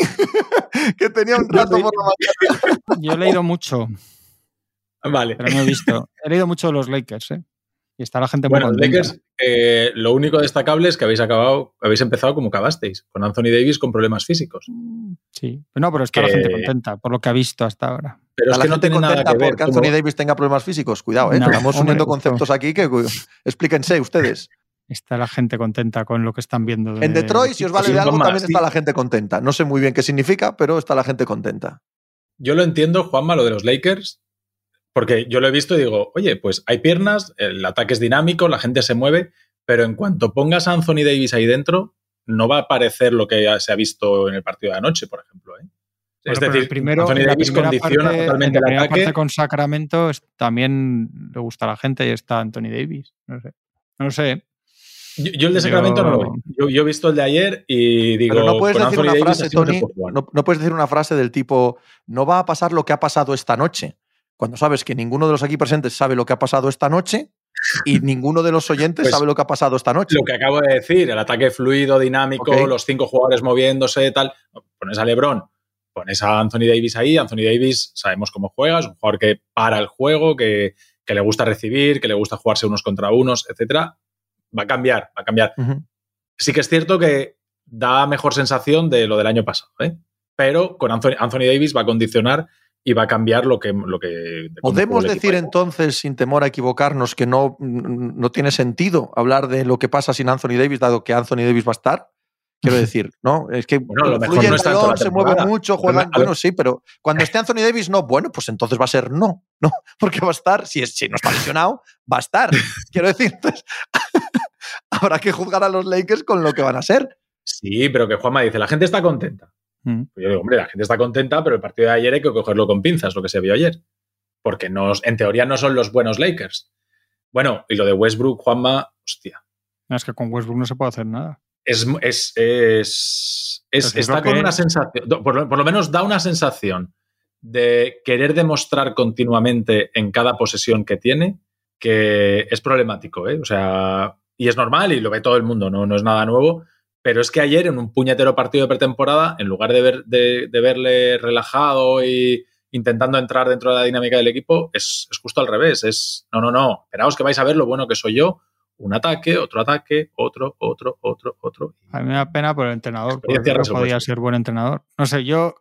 que tenía un rato por la mañana. Yo he leído mucho. Vale. Pero no he visto. He leído mucho de los Lakers, ¿eh? Y está la gente muy Bueno, Lakers, eh, lo único destacable es que habéis acabado, habéis empezado como acabasteis, con Anthony Davis con problemas físicos. Sí, no, pero está la gente contenta por lo que ha visto hasta ahora. Pero es que no tiene nada que ver porque Anthony Davis tenga problemas físicos. Cuidado, ¿eh? estamos uniendo conceptos aquí que explíquense ustedes. Está la gente contenta con lo que están viendo. En Detroit, si os vale de algo, también está la gente contenta. No sé muy bien qué significa, pero está la gente contenta. Yo lo entiendo, Juanma, lo de los Lakers, porque yo lo he visto y digo, oye, pues hay piernas, el ataque es dinámico, la gente se mueve, pero en cuanto pongas a Anthony Davis ahí dentro, no va a aparecer lo que se ha visto en el partido de anoche, por ejemplo. ¿eh? es decir, primero, Anthony Davis condiciona totalmente el ataque. con Sacramento también le gusta a la gente y está Anthony Davis. No sé. No sé. Yo, yo el de Sacramento no lo veo. Yo, yo he visto el de ayer y digo. Pero no puedes decir Anthony una Davis frase, Tony. no puedes decir una frase del tipo: No va a pasar lo que ha pasado esta noche. Cuando sabes que ninguno de los aquí presentes sabe lo que ha pasado esta noche y ninguno de los oyentes Pues, sabe lo que ha pasado esta noche. Lo que acabo de decir, el ataque fluido, dinámico, los cinco jugadores moviéndose, tal. Pones a LeBron, pones a Anthony Davis ahí. Anthony Davis, sabemos cómo juega, es un jugador que para el juego, que, que le gusta recibir, que le gusta jugarse unos contra unos, etcétera. Va a cambiar, va a cambiar. Ujú. Sí que es cierto que da mejor sensación de lo del año pasado, ¿eh? pero con Anthony, Anthony Davis va a condicionar y va a cambiar lo que. Lo que ¿Podemos decir entonces, sin temor a equivocarnos, que no, no tiene sentido hablar de lo que pasa sin Anthony Davis, dado que Anthony Davis va a estar? Quiero decir, ¿no? Es que Bueno, fluye no el balón, se mueve mucho, Pero juega. a ver- Bueno, sí, pero cuando esté Anthony Davis, no. Bueno, pues entonces va a ser no, ¿no? Porque va a estar, si, es, si no está lesionado, va a estar. Quiero decir, entonces, habrá que juzgar a los Lakers con lo que van a ser. Sí, pero que Juanma dice, la gente está contenta. Mm. Pues yo digo, hombre, la gente está contenta, pero el partido de ayer hay que cogerlo con pinzas, lo que se vio ayer. Porque no, en teoría no son los buenos Lakers. Bueno, y lo de Westbrook, Juanma, hostia. Es que con Westbrook no se puede hacer nada. Es, es, es, es- Pues es está con que una sensación, por, lo- por lo menos da una sensación de querer demostrar continuamente en cada posesión que tiene que es problemático, ¿eh? O sea, y es normal y lo ve todo el mundo, no, no es nada nuevo. Pero es que ayer, en un puñetero partido de pretemporada, en lugar de, ver, de, de verle relajado y intentando entrar dentro de la dinámica del equipo, es, es justo al revés. Es, no, no, no, esperaos que vais a ver lo bueno que soy yo. Un ataque, otro ataque, otro, otro, otro, otro. A mí me da pena por el entrenador, porque podía ser buen entrenador. No sé, yo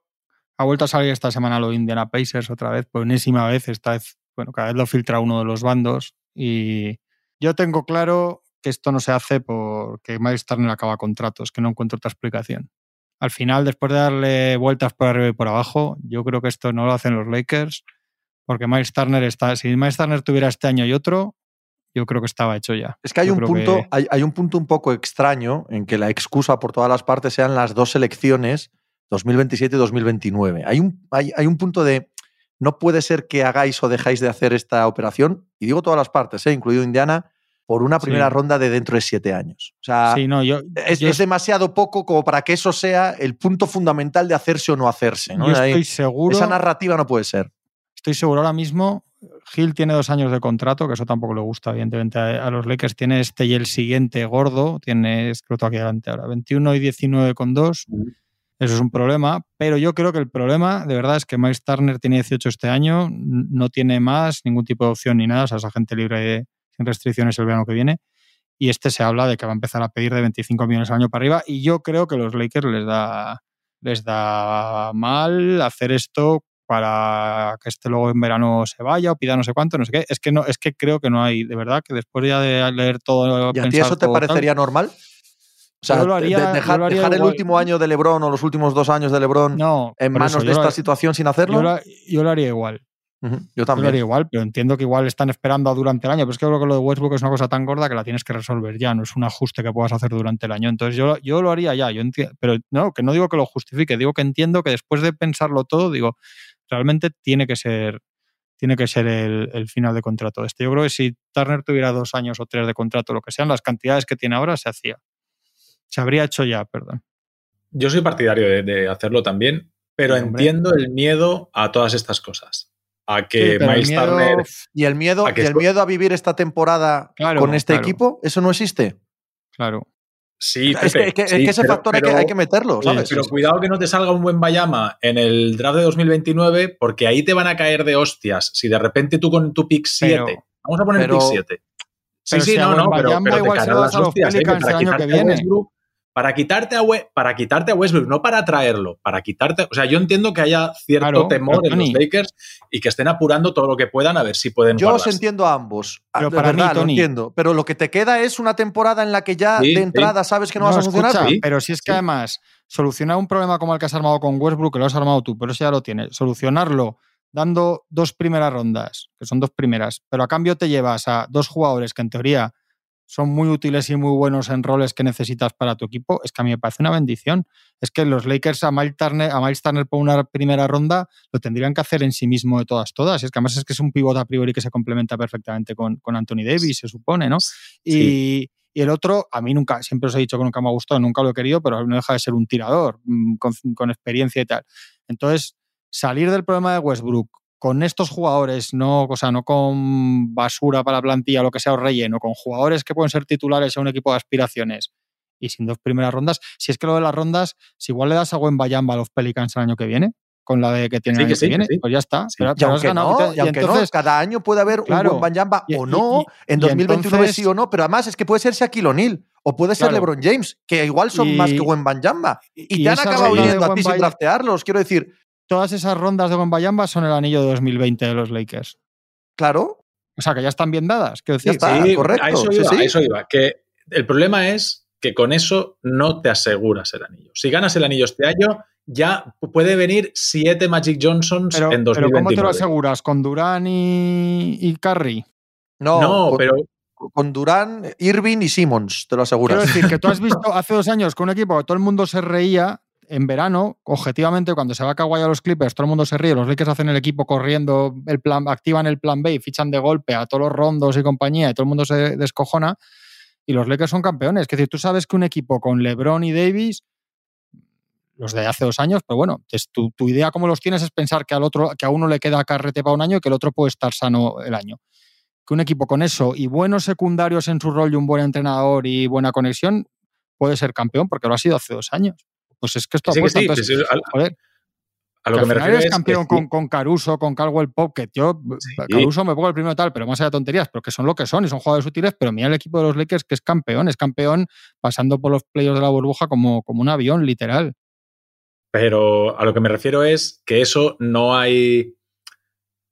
ha vuelto a salir esta semana lo Indiana Pacers otra vez, por enésima vez, esta vez, bueno, cada vez lo filtra uno de los bandos y yo tengo claro que esto no se hace porque Miles Turner acaba contratos, que no encuentro otra explicación. Al final, después de darle vueltas por arriba y por abajo, yo creo que esto no lo hacen los Lakers, porque Miles Turner está, si Miles Turner tuviera este año y otro, yo creo que estaba hecho ya. Es que hay Yo un punto, que- hay, hay un punto un poco extraño en que la excusa por todas las partes sean las dos elecciones 2027 y 2029. Hay un, hay, hay un punto de no puede ser que hagáis o dejáis de hacer esta operación, y digo todas las partes, ¿eh? incluido Indiana, por una Sí. primera ronda de dentro de siete años. O sea, Sí, no, yo, es, yo es demasiado poco como para que eso sea el punto fundamental de hacerse o no hacerse. ¿no? Yo Ahí- estoy seguro, esa narrativa no puede ser. estoy seguro ahora mismo. Gil tiene dos años de contrato, que eso tampoco le gusta, evidentemente, a, a los Lakers. Tiene este y el siguiente gordo. Tiene, es que lo tengo aquí adelante ahora, 21 y 19 con 2. Eso es un problema, pero yo creo que el problema, de verdad, es que Miles Turner tiene 18 este año, no tiene más ningún tipo de opción ni nada, o sea, es agente libre sin restricciones el verano que viene. Y este se habla de que va a empezar a pedir de 25 millones al año para arriba. Y yo creo que los Lakers les da, les da mal hacer esto para que este luego en verano se vaya o pida no sé cuánto, no sé qué. Es que no, es que creo que no hay, de verdad, que después ya de leer todo. ¿Y a ti eso te tal, parecería normal? O sea, Yo lo haría- de- yo dejar, lo haría dejar el último año de Lebron o los últimos dos años de Lebron no, en manos eso, de esta situación sin hacerlo. Yo lo, yo lo haría igual. Yo Yo lo también. haría igual, pero entiendo que igual están esperando durante el año. Pero es que creo que lo de Westbrook es una cosa tan gorda que la tienes que resolver ya, no es un ajuste que puedas hacer durante el año. Entonces yo, yo lo haría ya, yo pero no, que no digo que lo justifique, digo que entiendo que después de pensarlo todo, digo, realmente tiene que ser, tiene que ser el, el final de contrato este. Yo creo que si Turner tuviera dos años o tres de contrato, lo que sean, las cantidades que tiene ahora, se hacía. Se habría hecho ya, perdón. Yo soy partidario de, de hacerlo también, pero Sí, entiendo el miedo a todas estas cosas. A Sí, que pero el Miles miedo- Turner. Y el miedo, A que y el miedo a vivir esta temporada Claro, con este claro. equipo, eso no existe. Claro. Sí, es, que, Pepe, es que- es sí, que ese pero- factor hay, que, pero- hay que meterlo, Sí, ¿sabes? pero cuidado que no te salga un buen Bayama en el draft de 2029, porque ahí te van a caer de hostias. Si de repente tú con tu pick 7, Pero- vamos a poner pero- pick 7. Sí, pero sí, si no, no, pero, Wembanyama pero te igual se lo las das a los hostias. ¿eh? Que Pelicans para el año que viene. Westbrook- para quitarte a We- para quitarte a Westbrook, no para traerlo, para quitarte. O sea, yo entiendo que haya cierto Claro, temor en los Lakers y que estén apurando todo lo que puedan a ver si pueden Yo os guardarse. entiendo a ambos. Ah, Pero para mí, lo entiendo. Pero lo que te queda es una temporada en la que ya Sí, de sí. entrada sabes que no, vas a escucha, funcionar. Sí, pero si es que sí. además solucionar un problema como el que has armado con Westbrook, que lo has armado tú, pero eso ya lo tienes, solucionarlo dando dos primeras rondas, que son dos primeras, pero a cambio te llevas a dos jugadores que en teoría son muy útiles y muy buenos en roles que necesitas para tu equipo, es que a mí me parece una bendición. Es que los Lakers a Miles Turner, a Miles Turner por una primera ronda lo tendrían que hacer en sí mismo de todas, todas. Es que además es que es un pivote a priori que se complementa perfectamente con, con Anthony Davis, se supone, ¿no? Y, y Y el otro, a mí nunca, siempre os he dicho que nunca me ha gustado, nunca lo he querido, pero no deja de ser un tirador mm, con, con experiencia y tal. Entonces, salir del problema de Westbrook con estos jugadores, no, o sea, no con basura para la plantilla, lo que sea, o relleno, con jugadores que pueden ser titulares en un equipo de aspiraciones y sin dos primeras rondas, si es que lo de las rondas, si igual le das a Gwen Bayamba a los Pelicans el año que viene, con la de que tiene Sí, el que año sí, que que viene, sí. pues ya está. Sí, Pero, y pero has aunque, ganado. no, Y y aunque no, entonces, cada año puede haber Claro, un buen Banyamba y- o y- no, y- en y 2029 entonces- sí o no, pero además es que puede ser Shaquille O'Neal o puede ser Claro. LeBron James, que igual son Y- más que buen Banyamba. Y, y te han acabado yendo a ti sin draftearlos, quiero decir, todas esas rondas de Gombayamba son el anillo de 2020 de los Lakers. claro, O sea, que ya están bien dadas, quiero Ya decir. está. Sí, correcto, A eso sí, iba, sí. a eso iba. Que el problema es que con eso no te aseguras el anillo. Si ganas el anillo este año, ya puede venir siete Magic Johnsons Pero, en pero 2029. ¿cómo te lo aseguras? ¿Con Durán y, y Curry? no, No, con, pero con Durán, Irving y Simmons, te lo aseguras. Quiero decir que tú has visto hace dos años con un equipo que todo el mundo se reía en verano, objetivamente, cuando se va a Kawhi a los Clippers, todo el mundo se ríe, los Lakers hacen el equipo corriendo, el plan, activan el plan B y fichan de golpe a todos los rondos y compañía, y todo el mundo se descojona, y los Lakers son campeones. Es decir, tú sabes que un equipo con LeBron y Davis, los de hace dos años, pero bueno, es tu, tu idea como los tienes es pensar que al otro, que a uno le queda carrete para un año y que el otro puede estar sano el año. Que un equipo con eso y buenos secundarios en su rol y un buen entrenador y buena conexión puede ser campeón porque lo ha sido hace dos años. Pues es que esto sí, apuesta. sí, entonces, sí, sí, a, joder, a lo que que me refiero eres es campeón que con, con Caruso, con Caldwell Pop, que yo, Sí. Caruso me pongo el primero tal, pero más allá de tonterías, pero que son lo que son y son jugadores útiles, pero mira el equipo de los Lakers que es campeón, es campeón pasando por los playoffs de la burbuja como, como un avión, literal. Pero a lo que me refiero es que eso no hay.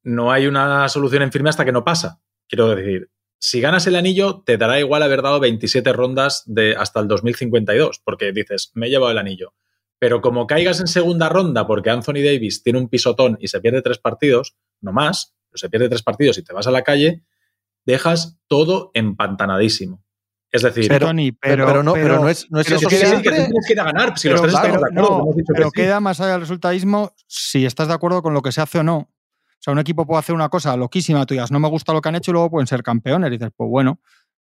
No hay una solución en firme hasta que no pasa. Quiero decir, si ganas el anillo, te dará igual haber dado 27 rondas de hasta el 2052, porque dices, me he llevado el anillo. Pero como caigas en segunda ronda porque Anthony Davis tiene un pisotón y se pierde tres partidos, no más, pero se pierde tres partidos y te vas a la calle, dejas todo empantanadísimo. Es decir, Pero- Tony, pero, pero no, pero no es, no es pero eso que sí, queda- que tienes que ir a ganar. Si los pero, tres estamos de acuerdo, no, hemos dicho que pero sí. queda más allá del resultadismo si estás de acuerdo con lo que se hace o no. O sea, un equipo puede hacer una cosa loquísima, tú digas, no me gusta lo que han hecho y luego pueden ser campeones. Y dices, pues bueno,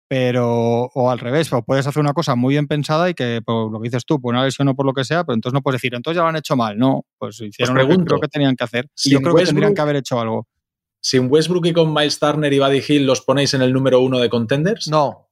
pero, o al revés, o puedes hacer una cosa muy bien pensada y que, por lo que dices tú, por una lesión o por lo que sea, pero entonces no puedes decir, entonces ya lo han hecho mal. No, pues hicieron lo que pregunto, creo que tenían que hacer. Y yo creo que tendrían que haber hecho algo. sin Westbrook y con Miles Turner y Buddy Hill los ponéis en el número uno de contenders? No,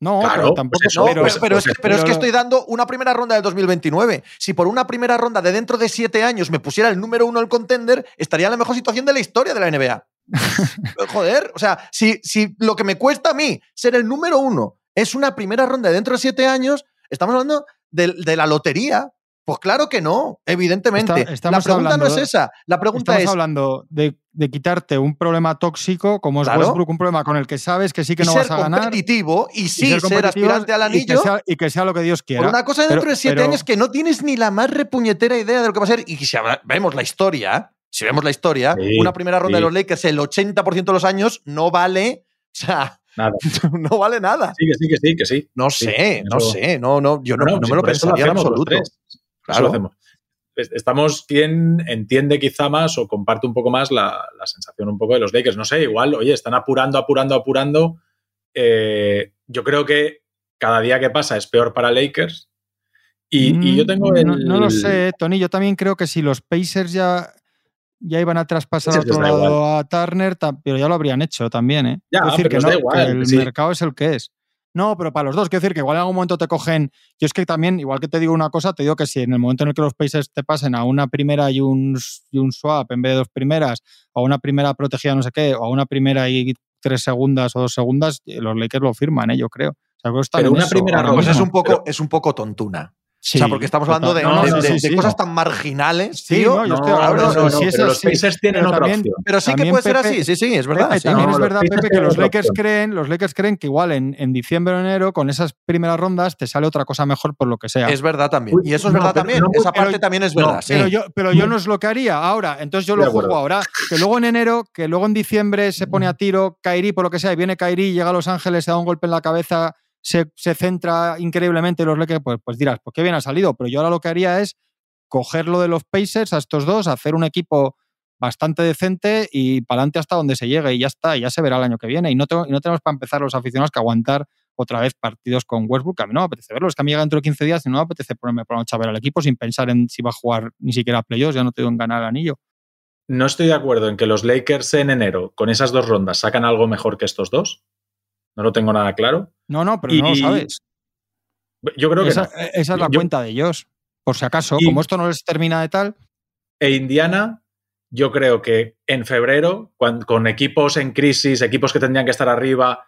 No, Claro, pero tampoco. pues eso, no, pero, pero, es que, pero es que pero- estoy dando una primera ronda del 2029. Si por una primera ronda de dentro de siete años me pusiera el número uno del contender, estaría en la mejor situación de la historia de la NBA. Joder, o sea, si, si lo que me cuesta a mí ser el número uno es una primera ronda de dentro de siete años, estamos hablando de, de la lotería. Pues claro que no, evidentemente. Está- estamos la pregunta no es esa. La pregunta Estamos es, hablando de, de quitarte un problema tóxico como es Claro. Westbrook, un problema con el que sabes que sí que y no ser vas a ganar. competitivo y y sí ser, competitivos aspirante al y que anillo. sea- Y que sea, lo que Dios quiera. Por una cosa dentro Pero- de siete pero- años que no tienes ni la más repuñetera idea de lo que va a ser. Y si vemos la historia, si vemos la historia, Sí, una primera ronda sí. de los Lakers, el 80% de los años no vale. O sea, Nada. no vale nada. Sí, que sí, que sí, que sí. No Sí, sé, no eso- sé. No, no, yo no, no si me lo pensaría en absoluto. Eso Claro. lo hacemos. Es- Estamos quien entiende quizá más o comparte un poco más la, la sensación un poco de los Lakers. No sé, igual, oye, están apurando, apurando, apurando. Eh, yo creo que cada día que pasa es peor para Lakers. Y, y yo tengo Mm, el. no, no lo sé, Tony. Yo también creo que si los Pacers ya, ya iban a traspasar Pacers otro lado a Turner, pero ya lo habrían hecho también, ¿eh? Ya, Quiero decir que, no, que igual, el sí. mercado es el que es. No, pero para los dos, quiero decir que igual en algún momento te cogen. Yo es que también, igual que te digo una cosa, te digo que si en el momento en el que los Pacers te pasen a una primera y un, y un swap en vez de dos primeras, o a una primera protegida no sé qué, o a una primera y tres segundas o dos segundas, los Lakers lo firman, ¿eh? yo creo. O sea, creo que están Pero una eso primera Pues mismo. es un poco, Pero- es un poco tontuna. Sí, o sea, porque estamos hablando de, total. No, de- no, de- sí, de sí, cosas tan marginales, Sí, tío. no, yo estoy Si pero los Pacers tienen pero otra también- opción. Pero sí que puede ser así, sí, sí, es verdad. Pepe, también es verdad, Pepe, que los Lakers creen, los Lakers creen que igual en, en diciembre o enero, con esas primeras rondas, te sale otra cosa mejor por lo que sea. Es verdad también. Y eso es verdad pero también. Esa parte también es verdad. Pero yo, pero yo no es lo que haría ahora. Entonces yo lo juego acuerdo. ahora. Que luego en enero, que luego en diciembre se pone a tiro Kairi por lo que sea, y viene Kairi, llega a Los Ángeles, se da un golpe en la cabeza, se, se centra increíblemente y los Lakers, pues, pues dirás, pues qué bien ha salido. Pero yo ahora lo que haría es cogerlo de los Pacers a estos dos, hacer un equipo bastante decente y para adelante hasta donde se llegue y ya está, y ya se verá el año que viene. Y no, no tenemos para empezar los aficionados que aguantar otra vez partidos con Westbrook. A mí no me apetece verlo. Es que a mí llega dentro de 15 días y no me apetece ponerme por la noche al equipo sin pensar en si va a jugar ni siquiera playoffs. Ya no tengo en ganar el anillo. No estoy de acuerdo en que los Lakers en enero, con esas dos rondas, sacan algo mejor que estos dos. No lo tengo nada claro. No, no, pero no lo sabes. Yo creo que esa, esa es la cuenta de ellos. Por si acaso, como esto no les termina de tal. E Indiana, yo creo que en febrero, con equipos en crisis, equipos que tendrían que estar arriba,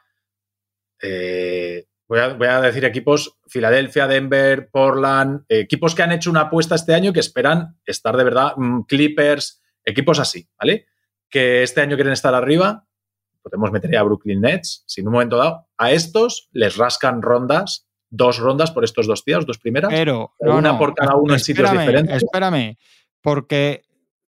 eh, voy, a, decir equipos, Filadelfia, Denver, Portland, equipos que han hecho una apuesta este año que esperan estar de verdad, mm, Clippers, equipos así, ¿vale? Que este año quieren estar arriba, podemos meter a Brooklyn Nets, si en un momento dado a estos les rascan rondas, dos rondas por estos dos días, dos primeras, pero una por cada uno en sitios diferentes. Espérame, porque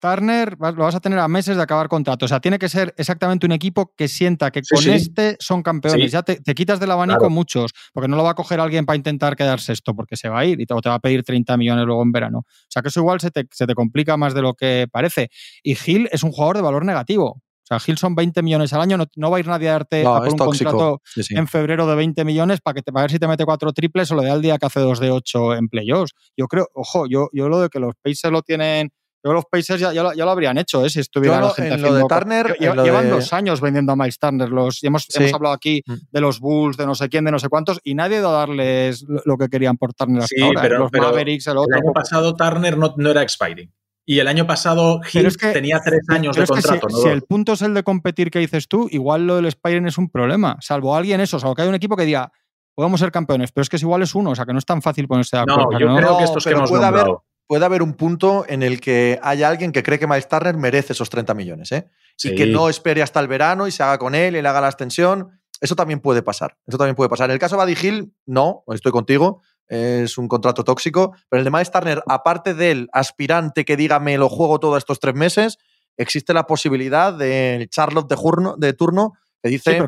Turner lo vas a tener a meses de acabar contrato. O sea, tiene que ser exactamente un equipo que sienta que con este son campeones. Ya te, quitas del abanico muchos, porque no lo va a coger alguien para intentar quedarse esto, porque se va a ir y te, te va a pedir 30 millones luego en verano. O sea, que eso igual se te, complica más de lo que parece. Y Gil es un jugador de valor negativo. O sea, Gil son 20 millones al año, no, va a ir nadie a darte un contrato en febrero de 20 millones para, que te, para ver si te mete cuatro triples o lo de al día que hace dos de 8 en playoffs. Yo creo, ojo, yo, yo lo de que los Pacers lo tienen yo los Pacers ya, ya, lo, habrían hecho, ¿eh? si estuviera la gente en lo de Turner. llevan dos años vendiendo a Miles Turner. Los, hemos, hemos, hablado aquí mm. de los Bulls, de no sé quién, de no sé cuántos, y nadie ha ido a darles lo que querían por Turner hasta ahora. ¿eh? Pero, los Mavericks, el otro. El año pasado Turner no, no era expiring. Y el año pasado Hill tenía tres años de contrato. Si, el punto es el de competir que dices tú, igual lo del expiring es un problema. Salvo alguien eso, salvo que hay un equipo que diga, podemos ser campeones, pero es que es igual es uno, o sea que no es tan fácil ponerse de acuerdo. No, yo creo que estos que hemos puede haber, puede haber un punto en el que haya alguien que cree que Miles Turner merece esos 30 millones, ¿eh? Y que no espere hasta el verano y se haga con él y le haga la extensión. Eso también puede pasar. Eso también puede pasar. En el caso de Buddy Hill, no, estoy contigo. Es un contrato tóxico. Pero el de Miles Turner, aparte del aspirante que diga me lo juego todos estos tres meses, existe la posibilidad del Charlotte de, turno, de turno que dice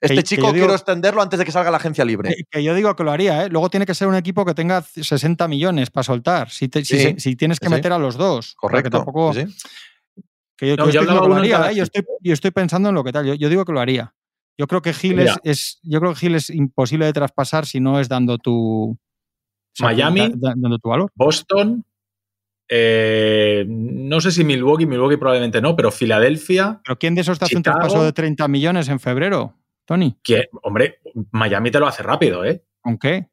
este chico quiero extenderlo antes de que salga la agencia libre. Que, yo digo que lo haría, ¿eh? Luego tiene que ser un equipo que tenga 60 millones para soltar, si, tienes que meter a los dos. Correcto. Tampoco, que yo, lo haría, ¿eh? yo, estoy, pensando en lo que tal. Yo, digo que lo haría. Yo creo que Gil es, yo creo que Gil es imposible de traspasar si no es dando tu Miami, dando tu valor. Boston, eh, no sé si Milwaukee, Milwaukee probablemente no, pero Filadelfia. ¿Pero quién de esos te hace un traspaso de 30 millones en febrero? Tony. Que, hombre, Miami te lo hace rápido, ¿eh? ¿Con qué?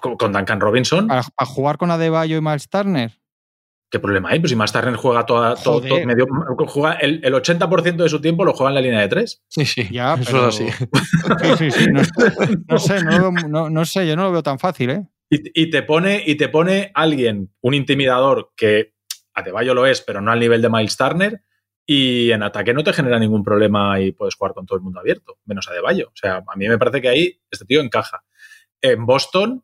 Con, Duncan Robinson. ¿Para, jugar con Adebayo y Miles Turner? ¿Qué problema hay? Pues si Miles Turner juega toda, todo, medio, juega el, 80% de su tiempo lo juega en la línea de tres. Sí, sí. Ya, eso es así. Sí, sí, sí. No, sé, no, sé, yo no lo veo tan fácil, ¿eh? Y, te pone, y te pone alguien, un intimidador que Adebayo lo es, pero no al nivel de Miles Turner, y en ataque no te genera ningún problema y puedes jugar con todo el mundo abierto, menos a De Bayo. O sea, a mí me parece que ahí este tío encaja. En Boston.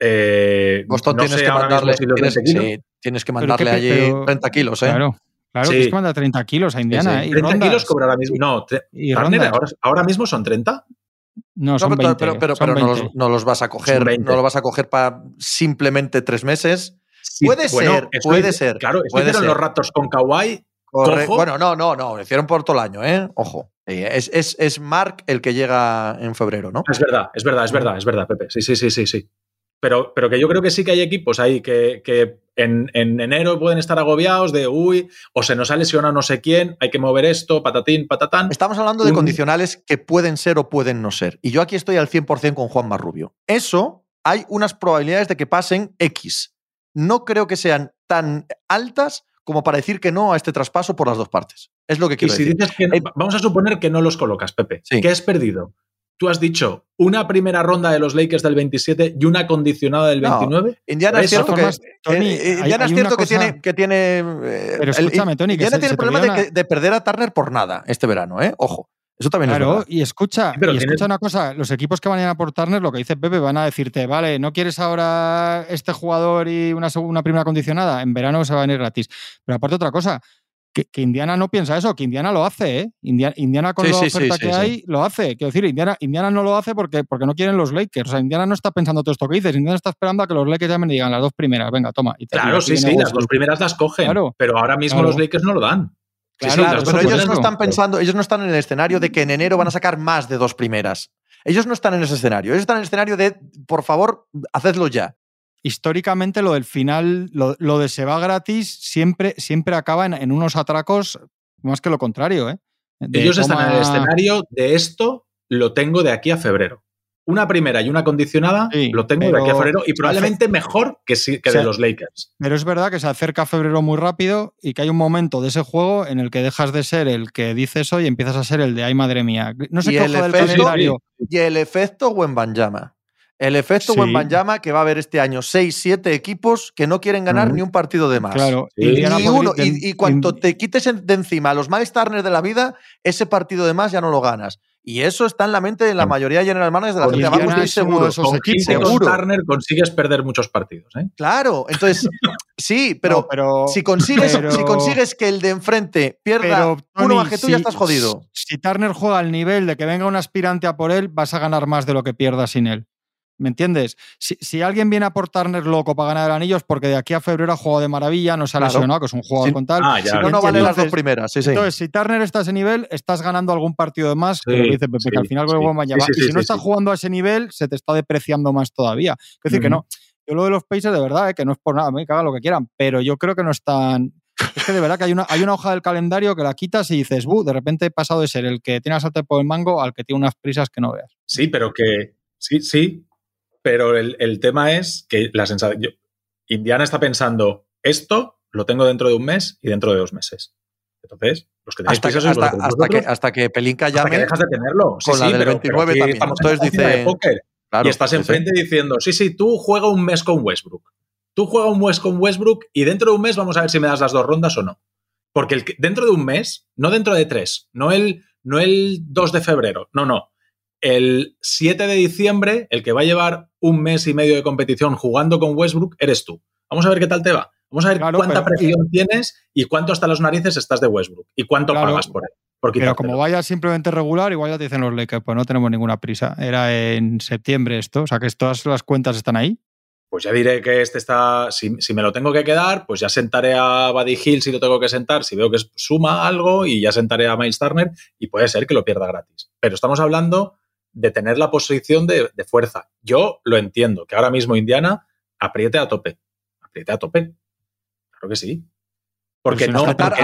Eh, Boston tienes, que mandarle, tienes, que mandarle allí 30 kilos, ¿eh? Claro. Claro, que es que manda 30 kilos a Indiana. ¿eh? 30 kilos cobra ahora mismo. No, ahora, mismo son 30. No, son pero, 20, pero, pero, no, los, vas a coger, no lo vas a coger para simplemente tres meses. puede ser, puede ser. Claro, puede ser. los ratos con Kawhi bueno, no, no, no, lo hicieron por todo el año, ¿eh? Ojo. Es, es, es, Mark el que llega en febrero, ¿no? Es verdad, es verdad, es verdad, es verdad, Pepe. Sí, sí, sí, sí, sí. Pero, pero que yo creo que sí que hay equipos ahí que, que en, en, enero pueden estar agobiados de, uy, o se nos ha lesionado no sé quién, hay que mover esto, patatín, patatán. Estamos hablando de condicionales que pueden ser o pueden no ser. Y yo aquí estoy al 100% con Juan Marrubio. Eso, hay unas probabilidades de que pasen X. No creo que sean tan altas como para decir que no a este traspaso por las dos partes. Es lo que quiero y si Dices que, eh, vamos a suponer que no los colocas, Pepe. ¿Qué has perdido? Tú has dicho una primera ronda de los Lakers del 27 y una condicionada del 29. Indiana es cierto que, Indiana es cierto que tiene, que tiene. Pero escúchame, Tony. Indiana tiene el problema de, de, perder a Turner por nada este verano, ¿eh? Ojo. Eso también claro, es y escucha, y escucha una cosa, los equipos que van a ir a por Turner, lo que dice Pepe, van a decirte, vale, ¿no quieres ahora este jugador y una, una primera condicionada? En verano se va a venir gratis. Pero aparte otra cosa, que, Indiana no piensa eso, que Indiana lo hace, ¿eh? Indiana, con la oferta que hay lo hace. Quiero decir, Indiana, Indiana no lo hace porque, porque no quieren los Lakers. O sea, Indiana no está pensando todo esto que dices. Indiana está esperando a que los Lakers ya me digan las dos primeras. Venga, toma. claro, sí, sí, las dos primeras las cogen. pero ahora mismo los Lakers no lo dan. Claro, pero ellos no están pensando, ellos no están en el escenario de que en enero van a sacar más de dos primeras. Ellos no están en ese escenario. Ellos están en el escenario de, por favor, hacedlo ya. Históricamente lo del final, lo, lo de se va gratis, siempre, siempre acaba en, en unos atracos más que lo contrario, ¿eh? De Ellos están en el escenario de esto, lo tengo de aquí a febrero. Una primera y una condicionada, Sí, lo tengo de aquí a febrero y probablemente mejor que, sí- que O sea, de los Lakers. Pero es verdad que se acerca febrero muy rápido y que hay un momento de ese juego en el que dejas de ser el que dice eso y empiezas a ser el de ay madre mía. No se Y el coja del efecto- calendario. Y el efecto Wembanyama. El efecto Sí. Wembanyama que va a haber este año 6, 7 equipos que no quieren ganar ni un partido de más. Claro, Sí. Uno. Y, y cuanto te quites de encima a los Miles Turner de la vida, ese partido de más ya no lo ganas. Y eso está en la mente de la mayoría de general managers de la gente. Vamos, Indiana estoy seguro. de esos Con equipos. Seguro. Turner consigues perder muchos partidos. ¿eh? Claro, entonces, sí, pero, No, pero si, consigues, pero- si consigues que el de enfrente pierda pero, uno más que tú, si- ya estás jodido. Si Turner juega al nivel de que venga un aspirante a por él, vas a ganar más de lo que pierdas sin él. ¿Me entiendes? Si, si alguien viene a por Turner loco para ganar el anillo es porque de aquí a febrero ha jugado de maravilla, no se ha Claro. lesionado, que es un jugador Sí. con tal. Ah, ya. Si no, no vale las dos primeras. Sí, sí. Entonces, si Turner está a ese nivel, estás ganando algún partido de más, que lo dice Pepe, sí, que al final va a Sí, llevar. sí, y sí, si no sí, estás sí. jugando a ese nivel, se te está depreciando más todavía. Es decir, que no. Yo lo de los Pacers, de verdad, eh, que no es por nada, me cagan lo que quieran, pero yo creo que no están. Es que de verdad que hay una, hay una hoja del calendario que la quitas y dices, "Bu, de repente he pasado de ser el que tiene a saltar por el mango al que tiene unas prisas que no veas. Sí, pero que. Sí, sí. Pero el, el tema es que la sensación. yo- Indiana está pensando, esto lo tengo dentro de un mes y dentro de dos meses. Entonces, los que tenéis hasta, que, prisa hasta, hasta que, hasta que Pelinka hasta que llame. dejas de tenerlo. Sí, con la sí, del pero, 29 pero también. estamos Entonces dice-. Claro, y estás sí. enfrente diciendo, sí, sí, tú juega un mes con Westbrook. Tú juega un mes con Westbrook y dentro de un mes vamos a ver si me das las dos rondas o no. Porque el dentro de un mes, no dentro de tres, no el, no el 2 de febrero, no, no. El 7 de diciembre, el que va a llevar un mes y medio de competición jugando con Westbrook, eres tú. Vamos a ver qué tal te va. Vamos a ver Claro, cuánta pero- presión tienes y cuánto hasta los narices estás de Westbrook y cuánto Claro, pagas por él. Por Pero como vaya simplemente regular, igual ya te dicen los Lakers, pues no tenemos ninguna prisa. Era en septiembre esto, o sea que todas las cuentas están ahí. pues ya diré que este está, si, si me lo tengo que quedar, pues ya sentaré a Buddy Hill si lo tengo que sentar, si veo que suma algo y ya sentaré a Miles Turner y puede ser que lo pierda gratis. Pero estamos hablando de tener la posición de, de fuerza. Yo lo entiendo, que ahora mismo Indiana apriete a tope. Apriete a tope. Claro que sí. Porque si no, apretar- porque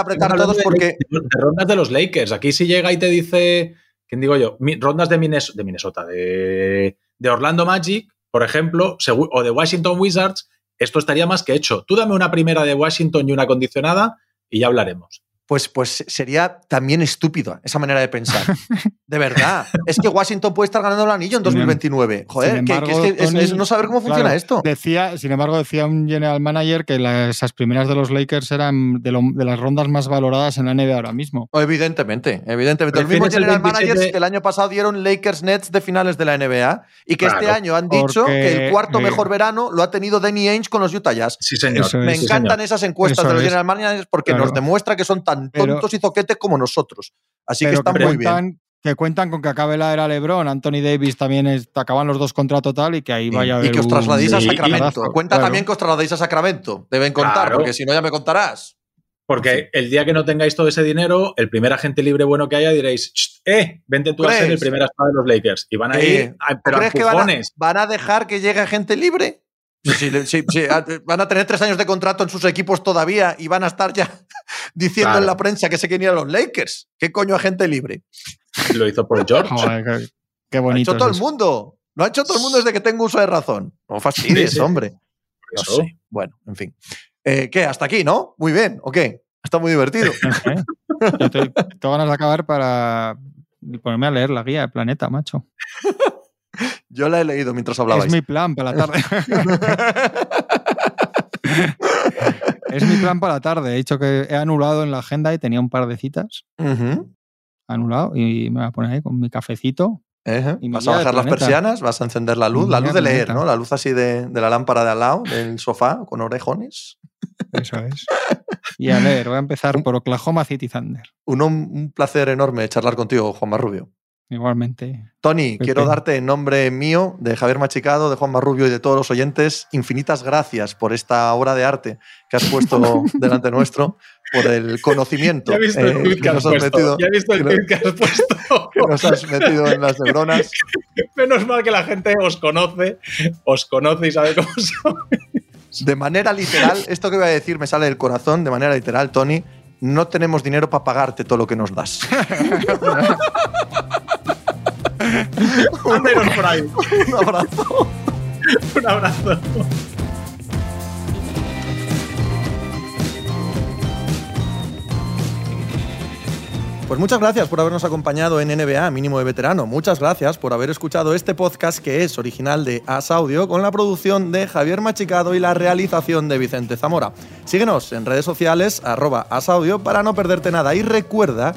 apretar hablando todos de- porque- de, de rondas de los Lakers. Aquí si llega y te dice, ¿quién digo yo? Mi- rondas de, de Minnesota, de, de Orlando Magic, por ejemplo, o de Washington Wizards, esto estaría más que hecho. Tú dame una primera de Washington y una condicionada y ya hablaremos. Pues, pues sería también estúpido esa manera de pensar. De verdad. Es que Washington puede estar ganando el anillo en Sin em- 2029. Joder, sin que- que, embargo, es, que es- Tony, es no saber cómo funciona claro, esto. Decía, sin embargo, decía un general manager que la- esas primeras de los Lakers eran de, lo- de las rondas más valoradas en la NBA ahora mismo. Evidentemente, evidentemente. Los mismos el general 27 managers que el año pasado dieron Lakers Nets de finales de la NBA y que este Claro, año han dicho porque, que el cuarto eh, mejor verano lo ha tenido Danny Ainge con los Utah Jazz. Sí, señor. Eso Me es, sí, encantan esas encuestas Eso de los es. general managers porque Claro. nos demuestra que son tan Pero- tontos y zoquetes como nosotros. Así que están que muy bien. que cuentan con que acabe la era LeBron, Anthony Davis también es- acaban los dos contra total y que ahí vaya a Y haber que os un- trasladéis a y- Sacramento. Cuenta Claro. también que os trasladéis a Sacramento. Deben contar, Claro. porque si no ya me contarás. Porque el día que no tengáis todo ese dinero, el primer agente libre bueno que haya diréis, "Cht, eh, vente tú a ser el primer espada de los Lakers. Y van a Eh, ir, a- pero a ¿Crees que van a, van a dejar que llegue gente libre? Si- si- si- a- van a tener tres años de contrato en sus equipos todavía y van a estar ya diciendo Claro. en la prensa que se quieren ir a los Lakers. ¿Qué coño agente libre? Lo hizo por George. Joder, qué, qué Lo ha bonito. hecho todo el mundo. Lo ha hecho todo el mundo desde que tengo uso de razón. No fastidies, Sí, sí. hombre. No sé. Bueno, en fin. Eh, ¿Qué? ¿Hasta aquí, no? Muy bien. ¿O qué? Está muy divertido. Yo te- tengo ganas de acabar para ponerme a leer la guía de Planeta, macho. Yo la he leído mientras hablabais. Es mi plan para la tarde. es mi plan para la tarde. He dicho que he anulado en la agenda y tenía un par de citas. Anulado y me voy a poner ahí con mi cafecito. Ejé. Y mi Vas a bajar las persianas, vas a encender la luz, la luz de leer. ¿no? La luz así de, de la lámpara de al lado, del sofá, con orejones. Eso es. Y a ver, voy a empezar por Oklahoma City Thunder. Un, un placer enorme charlar contigo, Juan Marrubio. Igualmente. Tony, Pepe. quiero darte en nombre mío, de Javier Machicado, de Juan Marrubio y de todos los oyentes, infinitas gracias por esta obra de arte que has puesto delante nuestro, por el conocimiento Ya he visto el eh, tweet que nos has puesto. metido, Ya he visto el que no- tweet que has puesto. que nos has metido en las neuronas. Menos mal que la gente os conoce, os conoce y sabe cómo son. De manera literal, esto que voy a decir me sale del corazón, de manera literal, Tony, no tenemos dinero para pagarte todo lo que nos das. Ándenos por ahí. Un abrazo. Un abrazo. Pues muchas gracias por habernos acompañado en NBA Mínimo de Veterano. Muchas gracias por haber escuchado este podcast que es original de As Audio con la producción de Javier Machicado y la realización de Vicente Zamora. Síguenos en redes sociales arroba As Audio para no perderte nada y recuerda